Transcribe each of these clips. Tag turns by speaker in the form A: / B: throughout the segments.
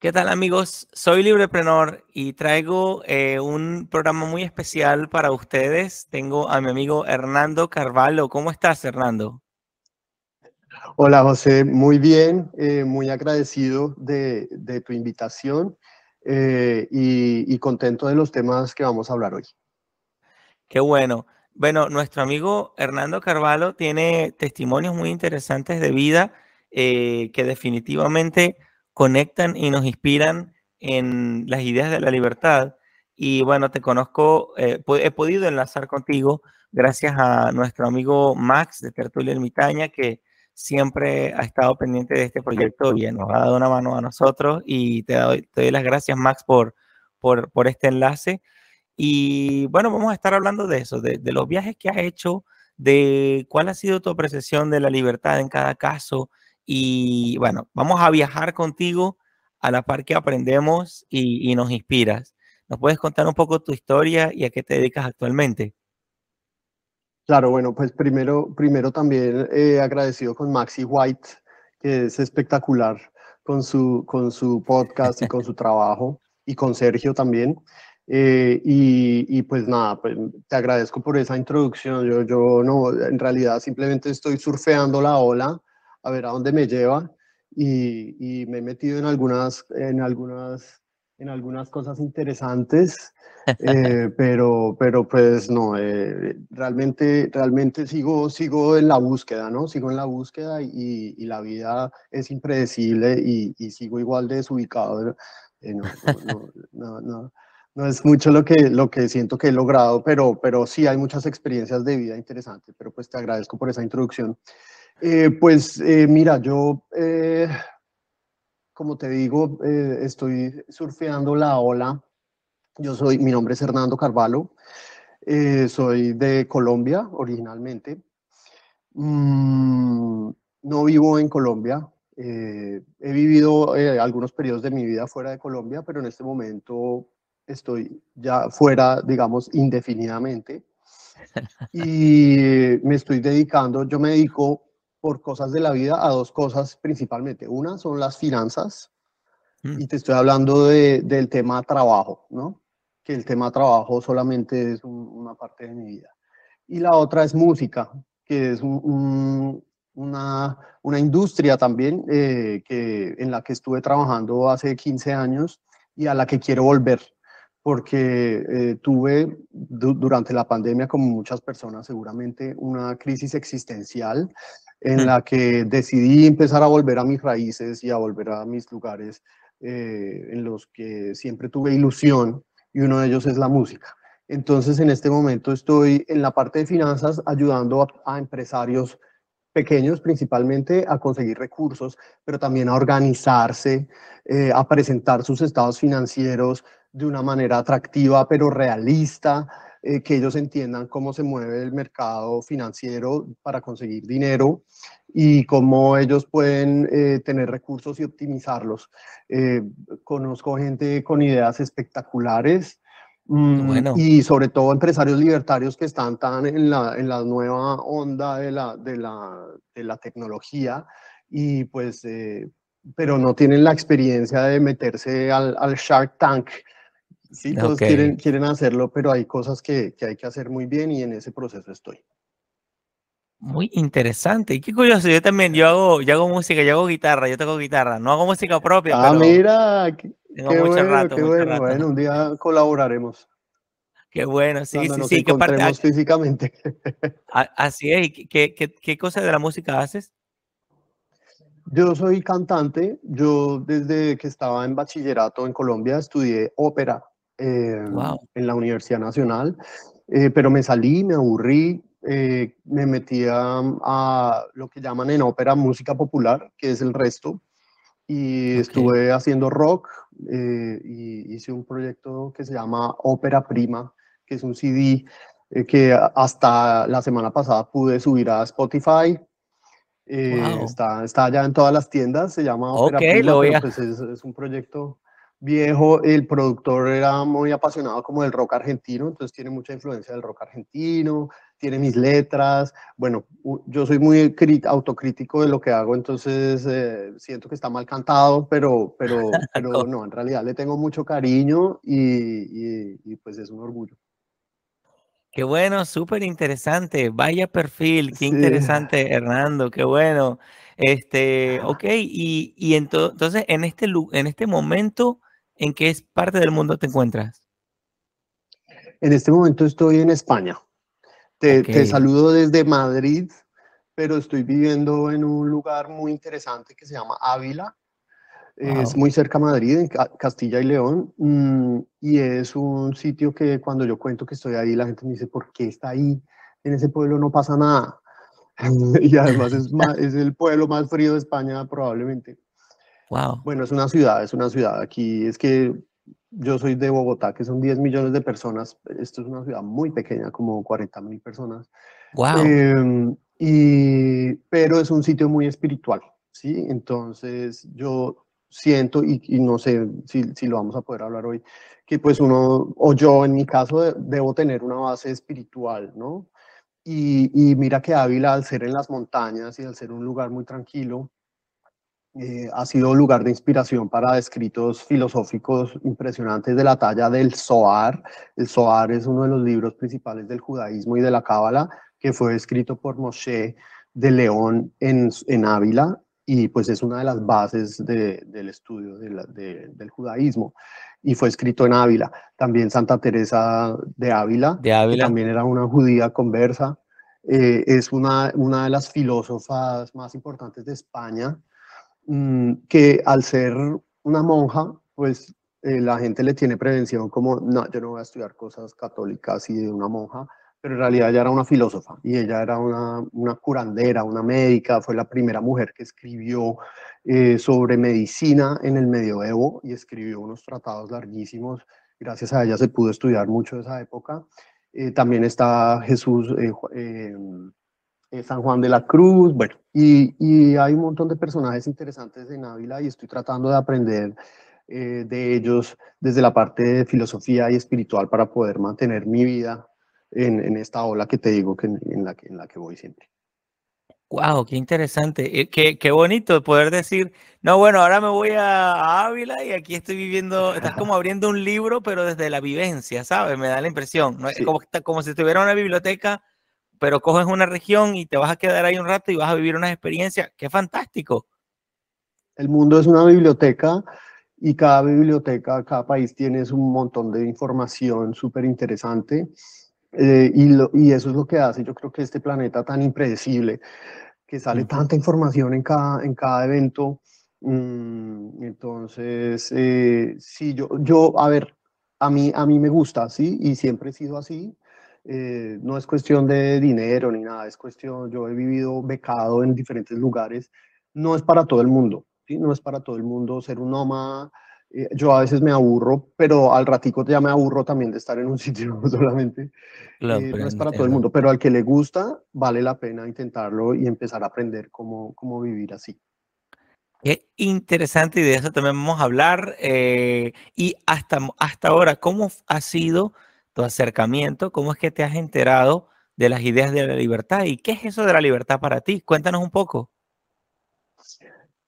A: ¿Qué tal amigos? Soy Libreprenor y traigo eh, un programa muy especial para ustedes. Tengo a mi amigo Hernando Carvalho. ¿Cómo estás, Hernando?
B: Hola, José. Muy bien, eh, muy agradecido de, tu invitación eh, y, y contento de los temas que vamos a hablar hoy.
A: Qué bueno. Bueno, nuestro amigo Hernando Carvalho tiene testimonios muy interesantes de vida que definitivamente conectan y nos inspiran en las ideas de la libertad. Y bueno, te conozco, eh, he podido enlazar contigo gracias a nuestro amigo Max de Tertulia Ermitaña, que siempre ha estado pendiente de este proyecto y nos ha dado una mano a nosotros. Y te doy, las gracias, Max, por, por, por, este enlace. Y bueno, vamos a estar hablando de eso, de, de los viajes que has hecho, de cuál ha sido tu apreciación de la libertad en cada caso, y bueno, vamos a viajar contigo a la par que aprendemos y, nos inspiras. ¿Nos puedes contar un poco tu historia y a qué te dedicas actualmente?
B: Claro, bueno, pues primero, primero también eh, agradecido con Maxi White, que es espectacular con su, con su podcast y con su trabajo, y con Sergio también. Eh, y, y, pues nada, pues te agradezco por esa introducción. Yo, yo no, en realidad simplemente estoy surfeando la ola a ver a dónde me lleva y, me he metido en algunas, en algunas, en algunas cosas interesantes, eh, pero, pero pues no, eh, realmente, realmente sigo, sigo en la búsqueda, ¿no? Sigo en la búsqueda y, la vida es impredecible y, sigo igual de desubicado. Eh, no, no, no, no, es mucho lo que, lo que siento que he logrado, pero, pero sí hay muchas experiencias de vida interesantes, pero pues te agradezco por esa introducción. Eh, pues eh, mira, yo, eh, como te digo, estoy surfeando la ola. Yo soy, mi nombre es Hernando Carvalho, soy de Colombia originalmente. Mm, no vivo en Colombia. he vivido algunos periodos de mi vida fuera de Colombia, pero en este momento estoy ya fuera, digamos, indefinidamente. Y me estoy dedicando, yo me dedico por cosas de la vida a dos cosas principalmente. Una son las finanzas, mm. y te estoy hablando de, del tema trabajo, ¿no? Que el tema trabajo solamente es una parte de mi vida. Y la otra es música, que es una, una, industria también eh, que, en la que estuve trabajando hace 15 años y a la que quiero volver porque eh, tuve durante la pandemia, como muchas personas seguramente, una crisis existencial en la que decidí empezar a volver a mis raíces y a volver a mis lugares eh, en los que siempre tuve ilusión y uno de ellos es la música. Entonces en este momento estoy en la parte de finanzas ayudando a, empresarios pequeños principalmente a conseguir recursos, pero también a organizarse, eh, a presentar sus estados financieros de una manera atractiva pero realista, eh, que ellos entiendan cómo se mueve el mercado financiero para conseguir dinero y cómo ellos pueden eh, tener recursos y optimizarlos. Eh, conozco gente con ideas espectaculares. Mm, y sobre todo empresarios libertarios que están tan en la, en la nueva onda de la, de la, de la tecnología y pues, pero no tienen la experiencia de meterse al, al Shark Tank Sí, todos quieren, quieren hacerlo, pero hay cosas que, que, hay que hacer muy bien y en ese proceso estoy.
A: Muy interesante. Y qué curioso, yo también, yo hago, yo hago música, yo hago guitarra, yo toco guitarra. No hago música propia,
B: ah, mira, qué, mucho bueno, rato, qué bueno. Bueno, un día colaboraremos.
A: Qué bueno, sí, sí, sí.
B: ¿Qué parte, físicamente.
A: Así es. ¿Qué, qué, qué cosa de la música haces?
B: Yo soy cantante. Yo desde que estaba en bachillerato en Colombia estudié ópera Em, en la Universidad Nacional, eh, pero me salí, me aburrí, eh, me metí a, lo que llaman en ópera música popular, que es el resto, y estuve haciendo rock eh, y hice un proyecto que se llama Ópera Prima, que es un CD que hasta la semana pasada pude subir a Spotify. está, está ya en todas las tiendas, se llama Ópera Prima, pues es, es un proyecto viejo, el productor era muy apasionado como del rock argentino, entonces tiene mucha influencia del rock argentino, tiene mis letras. Bueno, yo soy muy autocrítico de lo que hago, entonces eh, siento que está mal cantado, pero, pero, pero no, en realidad le tengo mucho cariño y, pues es un orgullo.
A: Qué bueno, súper interesante. Vaya perfil, qué interesante, Hernando, qué bueno. Este, ok, y, y entonces en este, en este momento, ¿en qué parte del mundo te encuentras?
B: En este momento estoy en España. Te, saludo desde Madrid, pero estoy viviendo en un lugar muy interesante que se llama Ávila. Es muy cerca a Madrid, en Castilla y León, mm, y es un sitio que cuando yo cuento que estoy ahí, la gente me dice, ¿por qué está ahí? En ese pueblo no pasa nada. y además es, es el pueblo más frío de España probablemente.
A: Wow.
B: Bueno, es una ciudad, es una ciudad. Aquí es que yo soy de Bogotá, que son 10 millones de personas. Esto es una ciudad muy pequeña, como 40 mil personas.
A: Wow.
B: Em, y, pero es un sitio muy espiritual, ¿sí? Entonces yo siento, y, no sé si, si, lo vamos a poder hablar hoy, que pues uno, o yo en mi caso, debo tener una base espiritual, ¿no? Y, y mira que Ávila, al ser en las montañas y al ser un lugar muy tranquilo, eh, ha sido lugar de inspiración para escritos filosóficos impresionantes de la talla del Zohar. El Zohar es uno de los libros principales del judaísmo y de la Cábala, que fue escrito por Moshe de León en, en Ávila y pues es una de las bases del estudio del judaísmo y fue escrito en Ávila. También Santa Teresa de Ávila,
A: de Ávila.
B: que también era una judía conversa, eh, es una, una de las filósofas más importantes de España que al ser una monja, pues eh, la gente le tiene prevención como, no, yo no voy a estudiar cosas católicas y de una monja, pero en realidad ella era una filósofa y ella era una, una curandera, una médica, fue la primera mujer que escribió eh, sobre medicina en el medioevo y escribió unos tratados larguísimos. Gracias a ella se pudo estudiar mucho de esa época. Eh, también está Jesús, eh, San Juan de la Cruz, bueno, y, y, hay un montón de personajes interesantes en Ávila y estoy tratando de aprender eh, de ellos desde la parte de filosofía y espiritual para poder mantener mi vida en, en esta ola que te digo que en, la que, en la que voy siempre.
A: Wow, qué interesante, eh, qué, qué, bonito poder decir, no, bueno, ahora me voy a, Ávila y aquí estoy viviendo, estás como abriendo un libro, pero desde la vivencia, ¿sabes? Me da la impresión, ¿no? como, como si estuviera en una biblioteca pero coges una región y te vas a quedar ahí un rato y vas a vivir una experiencia. ¡Qué fantástico!
B: El mundo es una biblioteca y cada biblioteca, cada país tiene un montón de información súper interesante. Eh, y, y, eso es lo que hace, yo creo que este planeta tan impredecible, que sale tanta información en cada, en cada evento. Mm, entonces, eh, sí, yo, yo, a ver, a mí, a mí me gusta, ¿sí? Y siempre he sido así. Eh, no es cuestión de dinero ni nada, es cuestión, yo he vivido becado en diferentes lugares, no es para todo el mundo, ¿sí? no es para todo el mundo ser un nómada, eh, yo a veces me aburro, pero al ratico ya me aburro también de estar en un sitio solamente, eh, no es para todo el mundo, pero al que le gusta, vale la pena intentarlo y empezar a aprender cómo, cómo vivir así.
A: Qué interesante y de eso también vamos a hablar. y hasta, hasta ahora, ¿cómo ha sido acercamiento, cómo es que te has enterado de las ideas de la libertad y qué es eso de la libertad para ti. Cuéntanos un poco.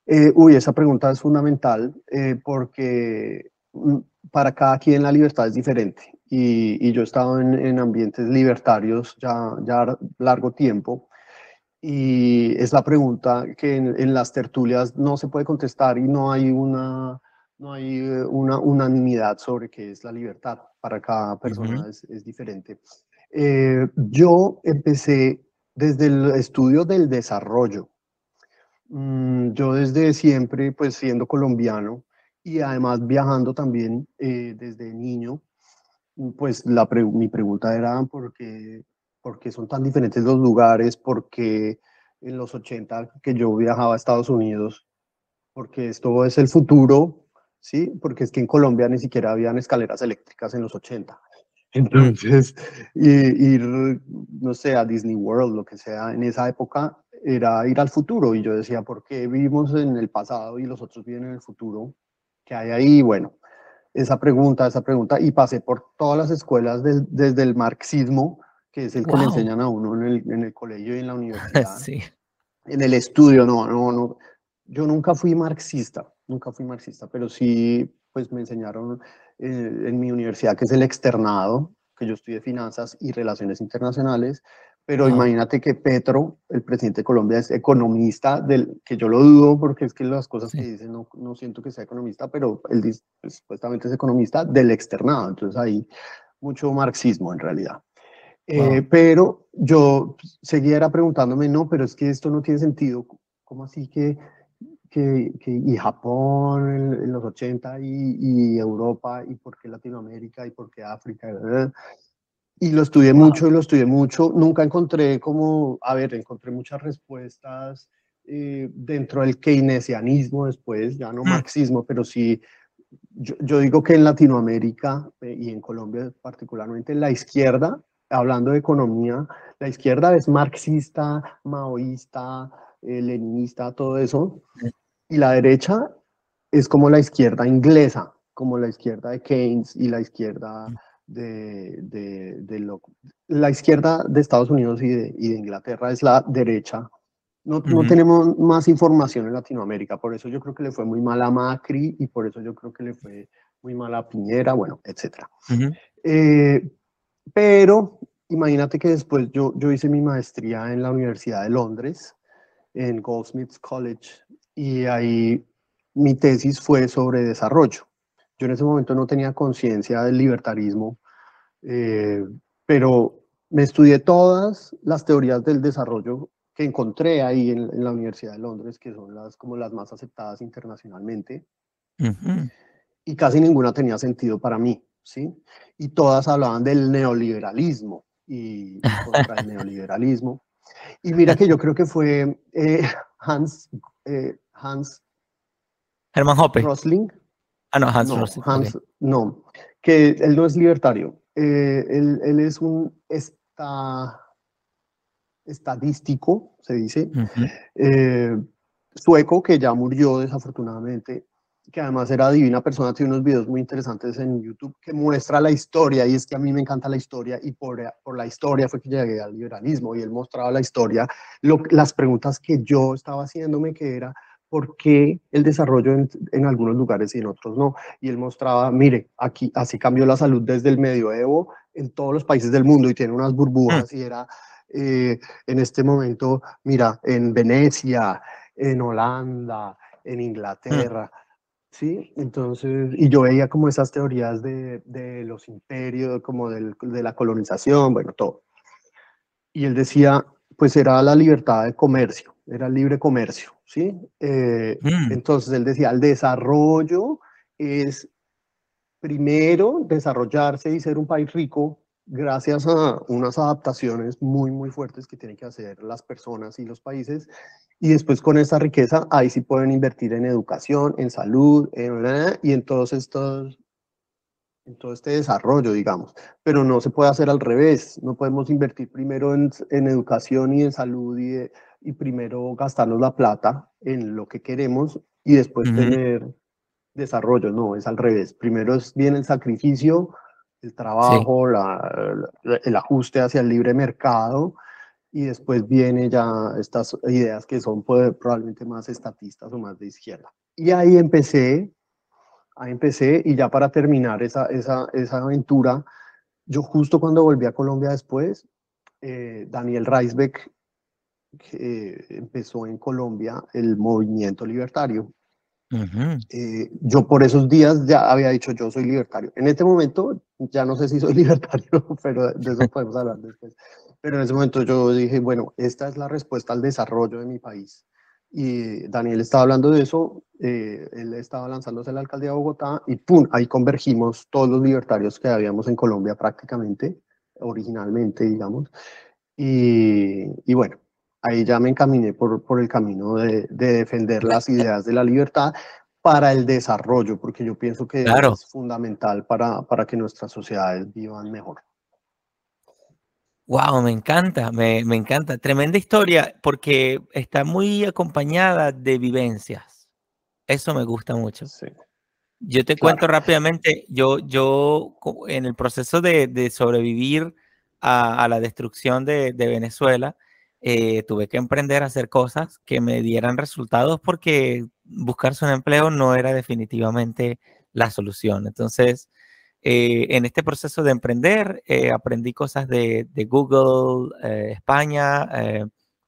B: Eh, uy, esa pregunta es fundamental eh, porque mm, para cada quien la libertad es diferente y, yo he estado en, ambientes libertarios ya, ya largo tiempo y es la pregunta que en, las tertulias no se puede contestar y no hay una, no hay eh, una unanimidad sobre qué es la libertad para cada persona es, es, diferente. Eh, yo empecé desde el estudio del desarrollo. Mm, yo desde siempre, pues siendo colombiano y además viajando también eh, desde niño, pues la mi pregunta era ¿por qué, por qué son tan diferentes los lugares? porque en los 80 que yo viajaba a Estados Unidos? Porque esto es el futuro ¿sí? Porque es que en Colombia ni siquiera habían escaleras eléctricas en los 80. Entonces, ir, no sé, a Disney World, lo que sea, en esa época era ir al futuro. Y yo decía, ¿por qué vivimos en el pasado y los otros viven en el futuro? ¿Qué hay ahí? Bueno, esa pregunta, esa pregunta, y pasé por todas las escuelas desde el marxismo, que es el que le enseñan a uno en el, en el, colegio y en la universidad. sí. En el estudio, no, no, no. Yo nunca fui marxista, nunca fui marxista, pero sí, pues me enseñaron eh, en mi universidad, que es el externado, que yo estudié finanzas y relaciones internacionales, pero imagínate que Petro, el presidente de Colombia, es economista, del, que yo lo dudo porque es que las cosas que dice no, no siento que sea economista, pero él dice, pues, supuestamente es economista del externado, entonces hay mucho marxismo en realidad. Eh, pero yo seguía preguntándome, no, pero es que esto no tiene sentido, ¿cómo así que, que, que y Japón en, los 80 y, y, Europa y por qué Latinoamérica y por qué África? ¿verdad? Y lo estudié mucho y lo estudié mucho. Nunca encontré como, a ver, encontré muchas respuestas eh, dentro del keynesianismo después, ya no mm. marxismo, pero sí, yo, yo, digo que en Latinoamérica eh, y en Colombia particularmente, la izquierda, hablando de economía, la izquierda es marxista, maoísta, eh, leninista, todo eso, y la derecha es como la izquierda inglesa, como la izquierda de Keynes y la izquierda mm de, de, lo, la izquierda de Estados Unidos y de, y de Inglaterra es la derecha. No, no, tenemos más información en Latinoamérica, por eso yo creo que le fue muy mal a Macri y por eso yo creo que le fue muy mal a Piñera, bueno, etc. Eh, pero imagínate que después yo, yo hice mi maestría en la Universidad de Londres, en Goldsmiths College, y ahí mi tesis fue sobre desarrollo. Yo en ese momento no tenía conciencia del libertarismo, eh, pero me estudié todas las teorías del desarrollo que encontré ahí en, la Universidad de Londres, que son las, como las más aceptadas internacionalmente, y casi ninguna tenía sentido para mí, ¿sí? Y todas hablaban del neoliberalismo y contra el neoliberalismo. Y mira que yo creo que fue eh, Hans, eh, Hans
A: Hermann Hoppe.
B: Rosling.
A: Ah, no, Hans,
B: no, Hans, no, que él no es libertario, eh, él, es un estadístico, se dice, eh, sueco que ya murió desafortunadamente, que además era divina persona, tiene unos videos muy interesantes en YouTube que muestra la historia, y es que a mí me encanta la historia, y por, por la historia fue que llegué al liberalismo, y él mostraba la historia, las preguntas que yo estaba haciéndome, que era, por qué el desarrollo en, algunos lugares y en otros no. Y él mostraba, mire, aquí así cambió la salud desde el medioevo en todos los países del mundo y tiene unas burbujas mm. y era eh, en este momento, mira, en Venecia, en Holanda, en Inglaterra. ¿Sí? Entonces, y yo veía como esas teorías de, de los imperios, como del, de la colonización, bueno, todo. Y él decía, pues era la libertad de comercio, era el libre comercio. ¿sí? Eh, mm. Entonces él decía, el desarrollo es primero desarrollarse y ser un país rico gracias a unas adaptaciones muy, muy fuertes que tienen que hacer las personas y los países. Y después con esa riqueza, ahí sí pueden invertir en educación, en salud, y en todos estos, en todo este desarrollo, digamos. Pero no se puede hacer al revés. No podemos invertir primero en, en educación y en salud y y primero gastarnos la plata en lo que queremos y después tener desarrollo, no, es al revés. Primero es bien el sacrificio, el trabajo, la, el ajuste hacia el libre mercado y después viene ya estas ideas que son probablemente más estatistas o más de izquierda. Y ahí empecé, ahí empecé y ya para terminar esa, esa, esa aventura, yo justo cuando volví a Colombia después, eh, Daniel Reisbeck que empezó en Colombia el movimiento libertario. Eh, yo por esos días ya había dicho yo soy libertario. En este momento ya no sé si soy libertario, pero de eso podemos hablar después. Pero en ese momento yo dije, bueno, esta es la respuesta al desarrollo de mi país. Y Daniel estaba hablando de eso, eh, él estaba lanzándose a la alcaldía de Bogotá y ¡pum! Ahí convergimos todos los libertarios que habíamos en Colombia prácticamente, originalmente, digamos. Y, y bueno, ahí ya me encaminé por, por el camino de, de, defender las ideas de la libertad para el desarrollo, porque yo pienso que es fundamental para, para que nuestras sociedades vivan mejor.
A: Wow, me encanta, me, me, encanta. Tremenda historia porque está muy acompañada de vivencias. Eso me gusta mucho.
B: Sí.
A: Yo te cuento rápidamente, yo, yo en el proceso de, sobrevivir a, la destrucción de, Venezuela, eh, tuve que emprender a hacer cosas que me dieran resultados porque buscarse un empleo no era definitivamente la solución. Entonces, eh, en este proceso de emprender, eh, aprendí cosas de, Google España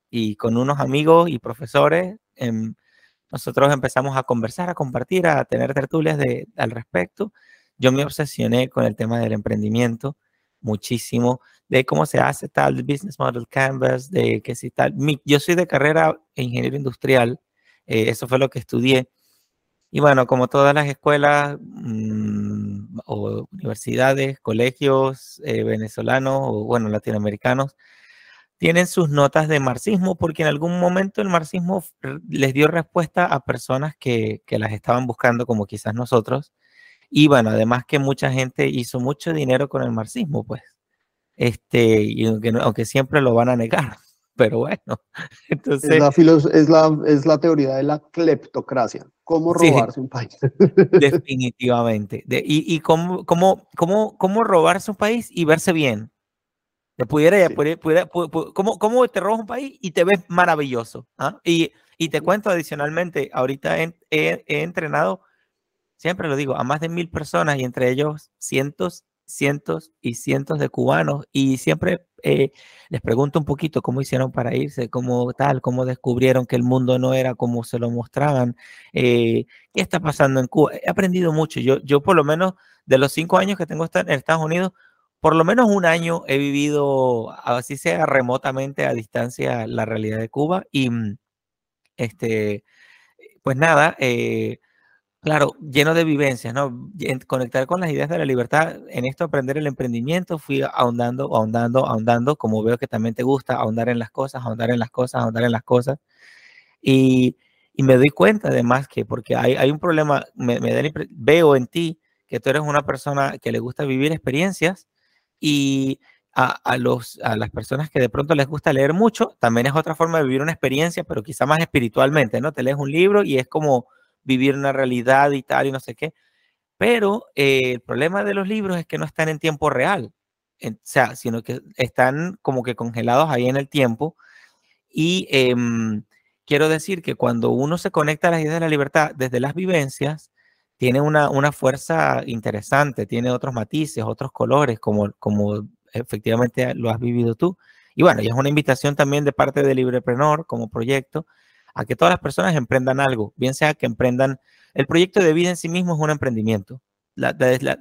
A: y con unos amigos y profesores. En, nosotros empezamos a conversar, a compartir, a tener tertulias de, al respecto. Yo me obsesioné con el tema del emprendimiento muchísimo, de cómo se hace tal business model canvas, de que si tal. yo soy de carrera ingeniero industrial, eh, eso fue lo que estudié. Y bueno, como todas las escuelas mm, o universidades, colegios eh, venezolanos o bueno, latinoamericanos, tienen sus notas de marxismo porque en algún momento el marxismo les dio respuesta a personas que, que, las estaban buscando como quizás nosotros. Y bueno, además que mucha gente hizo mucho dinero con el marxismo, pues. Este, y aunque, aunque siempre lo van a negar, pero bueno. Entonces,
B: es, la es, la, es la teoría de la cleptocracia, cómo robarse un país.
A: Definitivamente. De, y y cómo, cómo, cómo, cómo robarse un país y verse bien te pudiera, pudiera, ¿cómo, te robas un país y te ves maravilloso? ¿ah? Y, y, te cuento adicionalmente, ahorita he, he, entrenado, siempre lo digo, a más de mil personas y entre ellos cientos, cientos y cientos de cubanos y siempre eh, les pregunto un poquito cómo hicieron para irse, cómo tal, cómo descubrieron que el mundo no era como se lo mostraban, eh, qué está pasando en Cuba. He aprendido mucho. Yo, yo por lo menos de los cinco años que tengo en Estados Unidos, por lo menos un año he vivido, así sea remotamente a distancia, la realidad de Cuba y mm, este, pues nada, eh, claro, lleno de vivencias, ¿no? Conectar con las ideas de la libertad, en esto aprender el emprendimiento, fui ahondando, ahondando, ahondando, como veo que también te gusta ahondar en las cosas, ahondar en las cosas, ahondar en las cosas. Y, y me doy cuenta además que, porque hay, hay un problema, me, me veo en ti que tú eres una persona que le gusta vivir experiencias y a, los, a las personas que de pronto les gusta leer mucho, también es otra forma de vivir una experiencia, pero quizá más espiritualmente, ¿no? Te lees un libro y es como vivir una realidad y tal y no sé qué. Pero eh, el problema de los libros es que no están en tiempo real, o sea, sino que están como que congelados ahí en el tiempo. Y em, quiero decir que cuando uno se conecta a las ideas de la libertad desde las vivencias, tiene una, una fuerza interesante, tiene otros matices, otros colores, como, como efectivamente lo has vivido tú. Y bueno, es una invitación también de parte de Libreprenor como proyecto a que todas las personas emprendan algo, bien sea que emprendan, el proyecto de vida en sí mismo es un emprendimiento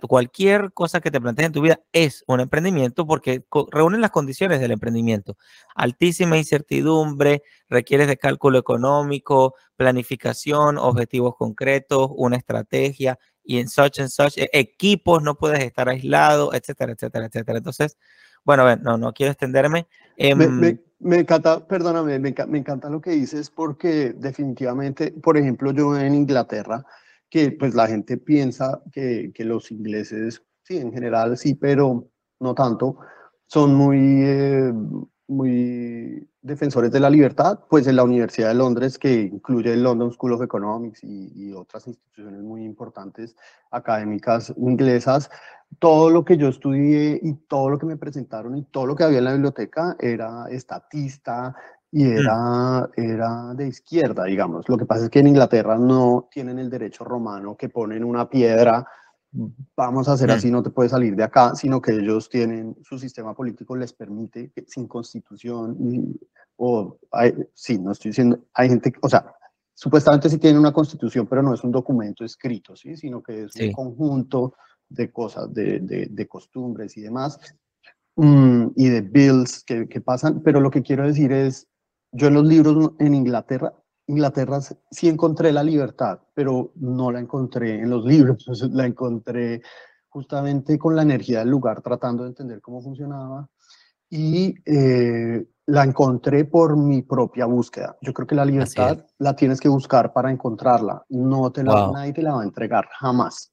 A: cualquier cosa que te plantees en tu vida es un emprendimiento porque reúnen las condiciones del emprendimiento. Altísima incertidumbre, requieres de cálculo económico, planificación, objetivos concretos, una estrategia y en such and such e, equipos, no puedes estar aislado, etcétera, etcétera, etcétera. Entonces, bueno, no, no quiero extenderme.
B: me, me, encanta, perdóname, me, me encanta lo que dices porque definitivamente, por ejemplo, yo en Inglaterra, que pues la gente piensa que, que, los ingleses, sí, en general sí, pero no tanto, son muy, eh, muy defensores de la libertad, pues en la Universidad de Londres, que incluye el London School of Economics y, y otras instituciones muy importantes académicas inglesas, todo lo que yo estudié y todo lo que me presentaron y todo lo que había en la biblioteca era estatista, y mm. era, era de izquierda, digamos. Lo que pasa es que en Inglaterra no tienen el derecho romano que ponen una piedra, vamos a hacer mm. así, no te puedes salir de acá, sino que ellos tienen, su sistema político les permite, sin constitución, o, sí, no estoy diciendo, hay gente, o sea, supuestamente sí tienen una constitución, pero no es un documento escrito, ¿sí? sino que es un conjunto de cosas, de, de, de costumbres y demás, mm, y de bills que, que, pasan, pero lo que quiero decir es, yo en los libros en Inglaterra, Inglaterra sí encontré la libertad, pero no la encontré en los libros, la encontré justamente con la energía del lugar, tratando de entender cómo funcionaba y eh, la encontré por mi propia búsqueda. Yo creo que la libertad la tienes que buscar para encontrarla, no te la, nadie te la va a entregar, jamás.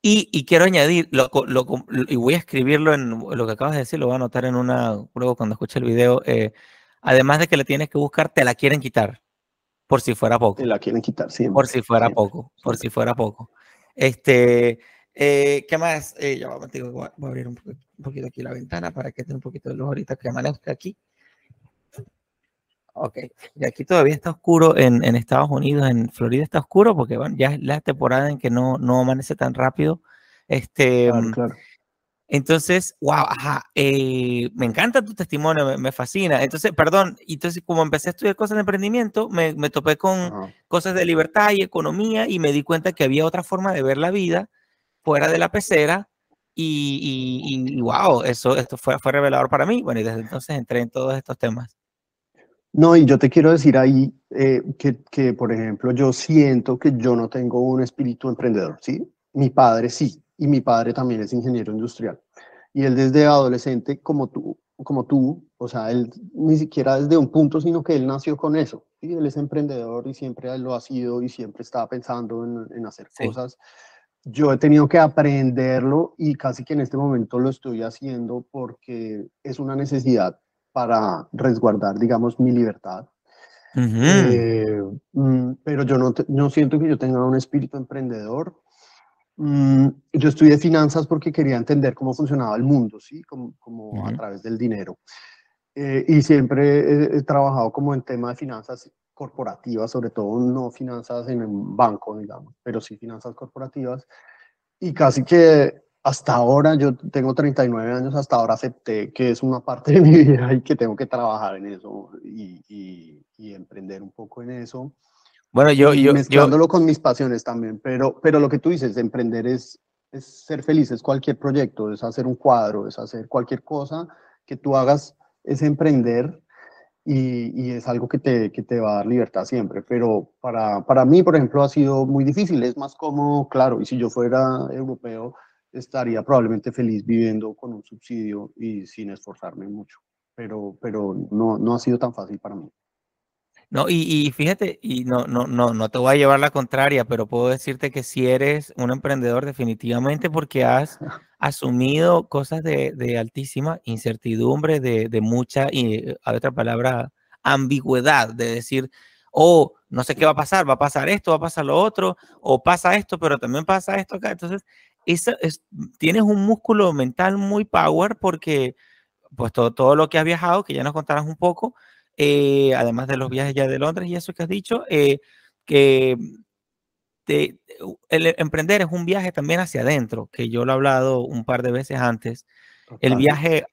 A: Y, quiero añadir, lo, lo, y voy a escribirlo en lo que acabas de decir, lo voy a anotar en una, luego cuando escuche el video, eh, además de que la tienes que buscar, te la quieren quitar, por si fuera poco.
B: Te la quieren quitar, sí.
A: Por si fuera poco, por si fuera poco. Este, eh, ¿qué más? Eh, ya vamos, voy a abrir un, poquito aquí la ventana para que tenga un poquito de luz ahorita que amanezca aquí. Ok, y aquí todavía está oscuro en, en, Estados Unidos, en Florida está oscuro porque bueno, ya es la temporada en que no, no amanece tan rápido. Este,
B: claro, claro.
A: Entonces, wow, ajá, eh, me encanta tu testimonio, me, fascina. Entonces, perdón, entonces como empecé a estudiar cosas de emprendimiento, me, me topé con cosas de libertad y economía y me di cuenta que había otra forma de ver la vida fuera de la pecera y, y, wow, eso esto fue, fue revelador para mí. Bueno, y desde entonces entré en todos estos temas.
B: No, y yo te quiero decir ahí eh, que, que, por ejemplo, yo siento que yo no tengo un espíritu emprendedor, ¿sí? Mi padre sí, y mi padre también es ingeniero industrial. Y él desde adolescente, como tú, como tú, o sea, él ni siquiera desde un punto, sino que él nació con eso. Y él es emprendedor y siempre lo ha sido y siempre estaba pensando en, en hacer cosas. Yo he tenido que aprenderlo y casi que en este momento lo estoy haciendo porque es una necesidad para resguardar, digamos, mi libertad. Eh, mm, pero yo no, no siento que yo tenga un espíritu emprendedor Mm, yo estudié finanzas porque quería entender cómo funcionaba el mundo, ¿sí? Como, como a través del dinero. Eh, y siempre he, trabajado como en tema de finanzas corporativas, sobre todo no finanzas en un banco, digamos, pero sí finanzas corporativas. Y casi que hasta ahora, yo tengo 39 años, hasta ahora acepté que es una parte de mi vida y que tengo que trabajar en eso y, y, y emprender un poco en eso.
A: Bueno, yo, yo
B: mezclándolo con mis pasiones también, pero, pero lo que tú dices, emprender es, es ser feliz, es cualquier proyecto, es hacer un cuadro, es hacer cualquier cosa que tú hagas, es emprender y, y es algo que te, que te va a dar libertad siempre. Pero para, para mí, por ejemplo, ha sido muy difícil, es más como, claro, y si yo fuera europeo, estaría probablemente feliz viviendo con un subsidio y sin esforzarme mucho, pero, pero no, no ha sido tan fácil para mí.
A: No, y, fíjate, y no, no, no, no te voy a llevar la contraria, pero puedo decirte que si eres un emprendedor definitivamente porque has asumido cosas de, altísima incertidumbre, de, mucha, y hay otra palabra, ambigüedad, de decir, oh, no sé qué va a pasar, va a pasar esto, va a pasar lo otro, o pasa esto, pero también pasa esto acá. Entonces, es, tienes un músculo mental muy power porque, pues todo, todo lo que has viajado, que ya nos contarás un poco, eh, además de los viajes ya de Londres y eso que has dicho, eh, que el emprender es un viaje también hacia adentro, que yo lo he hablado un par de veces antes. El viaje,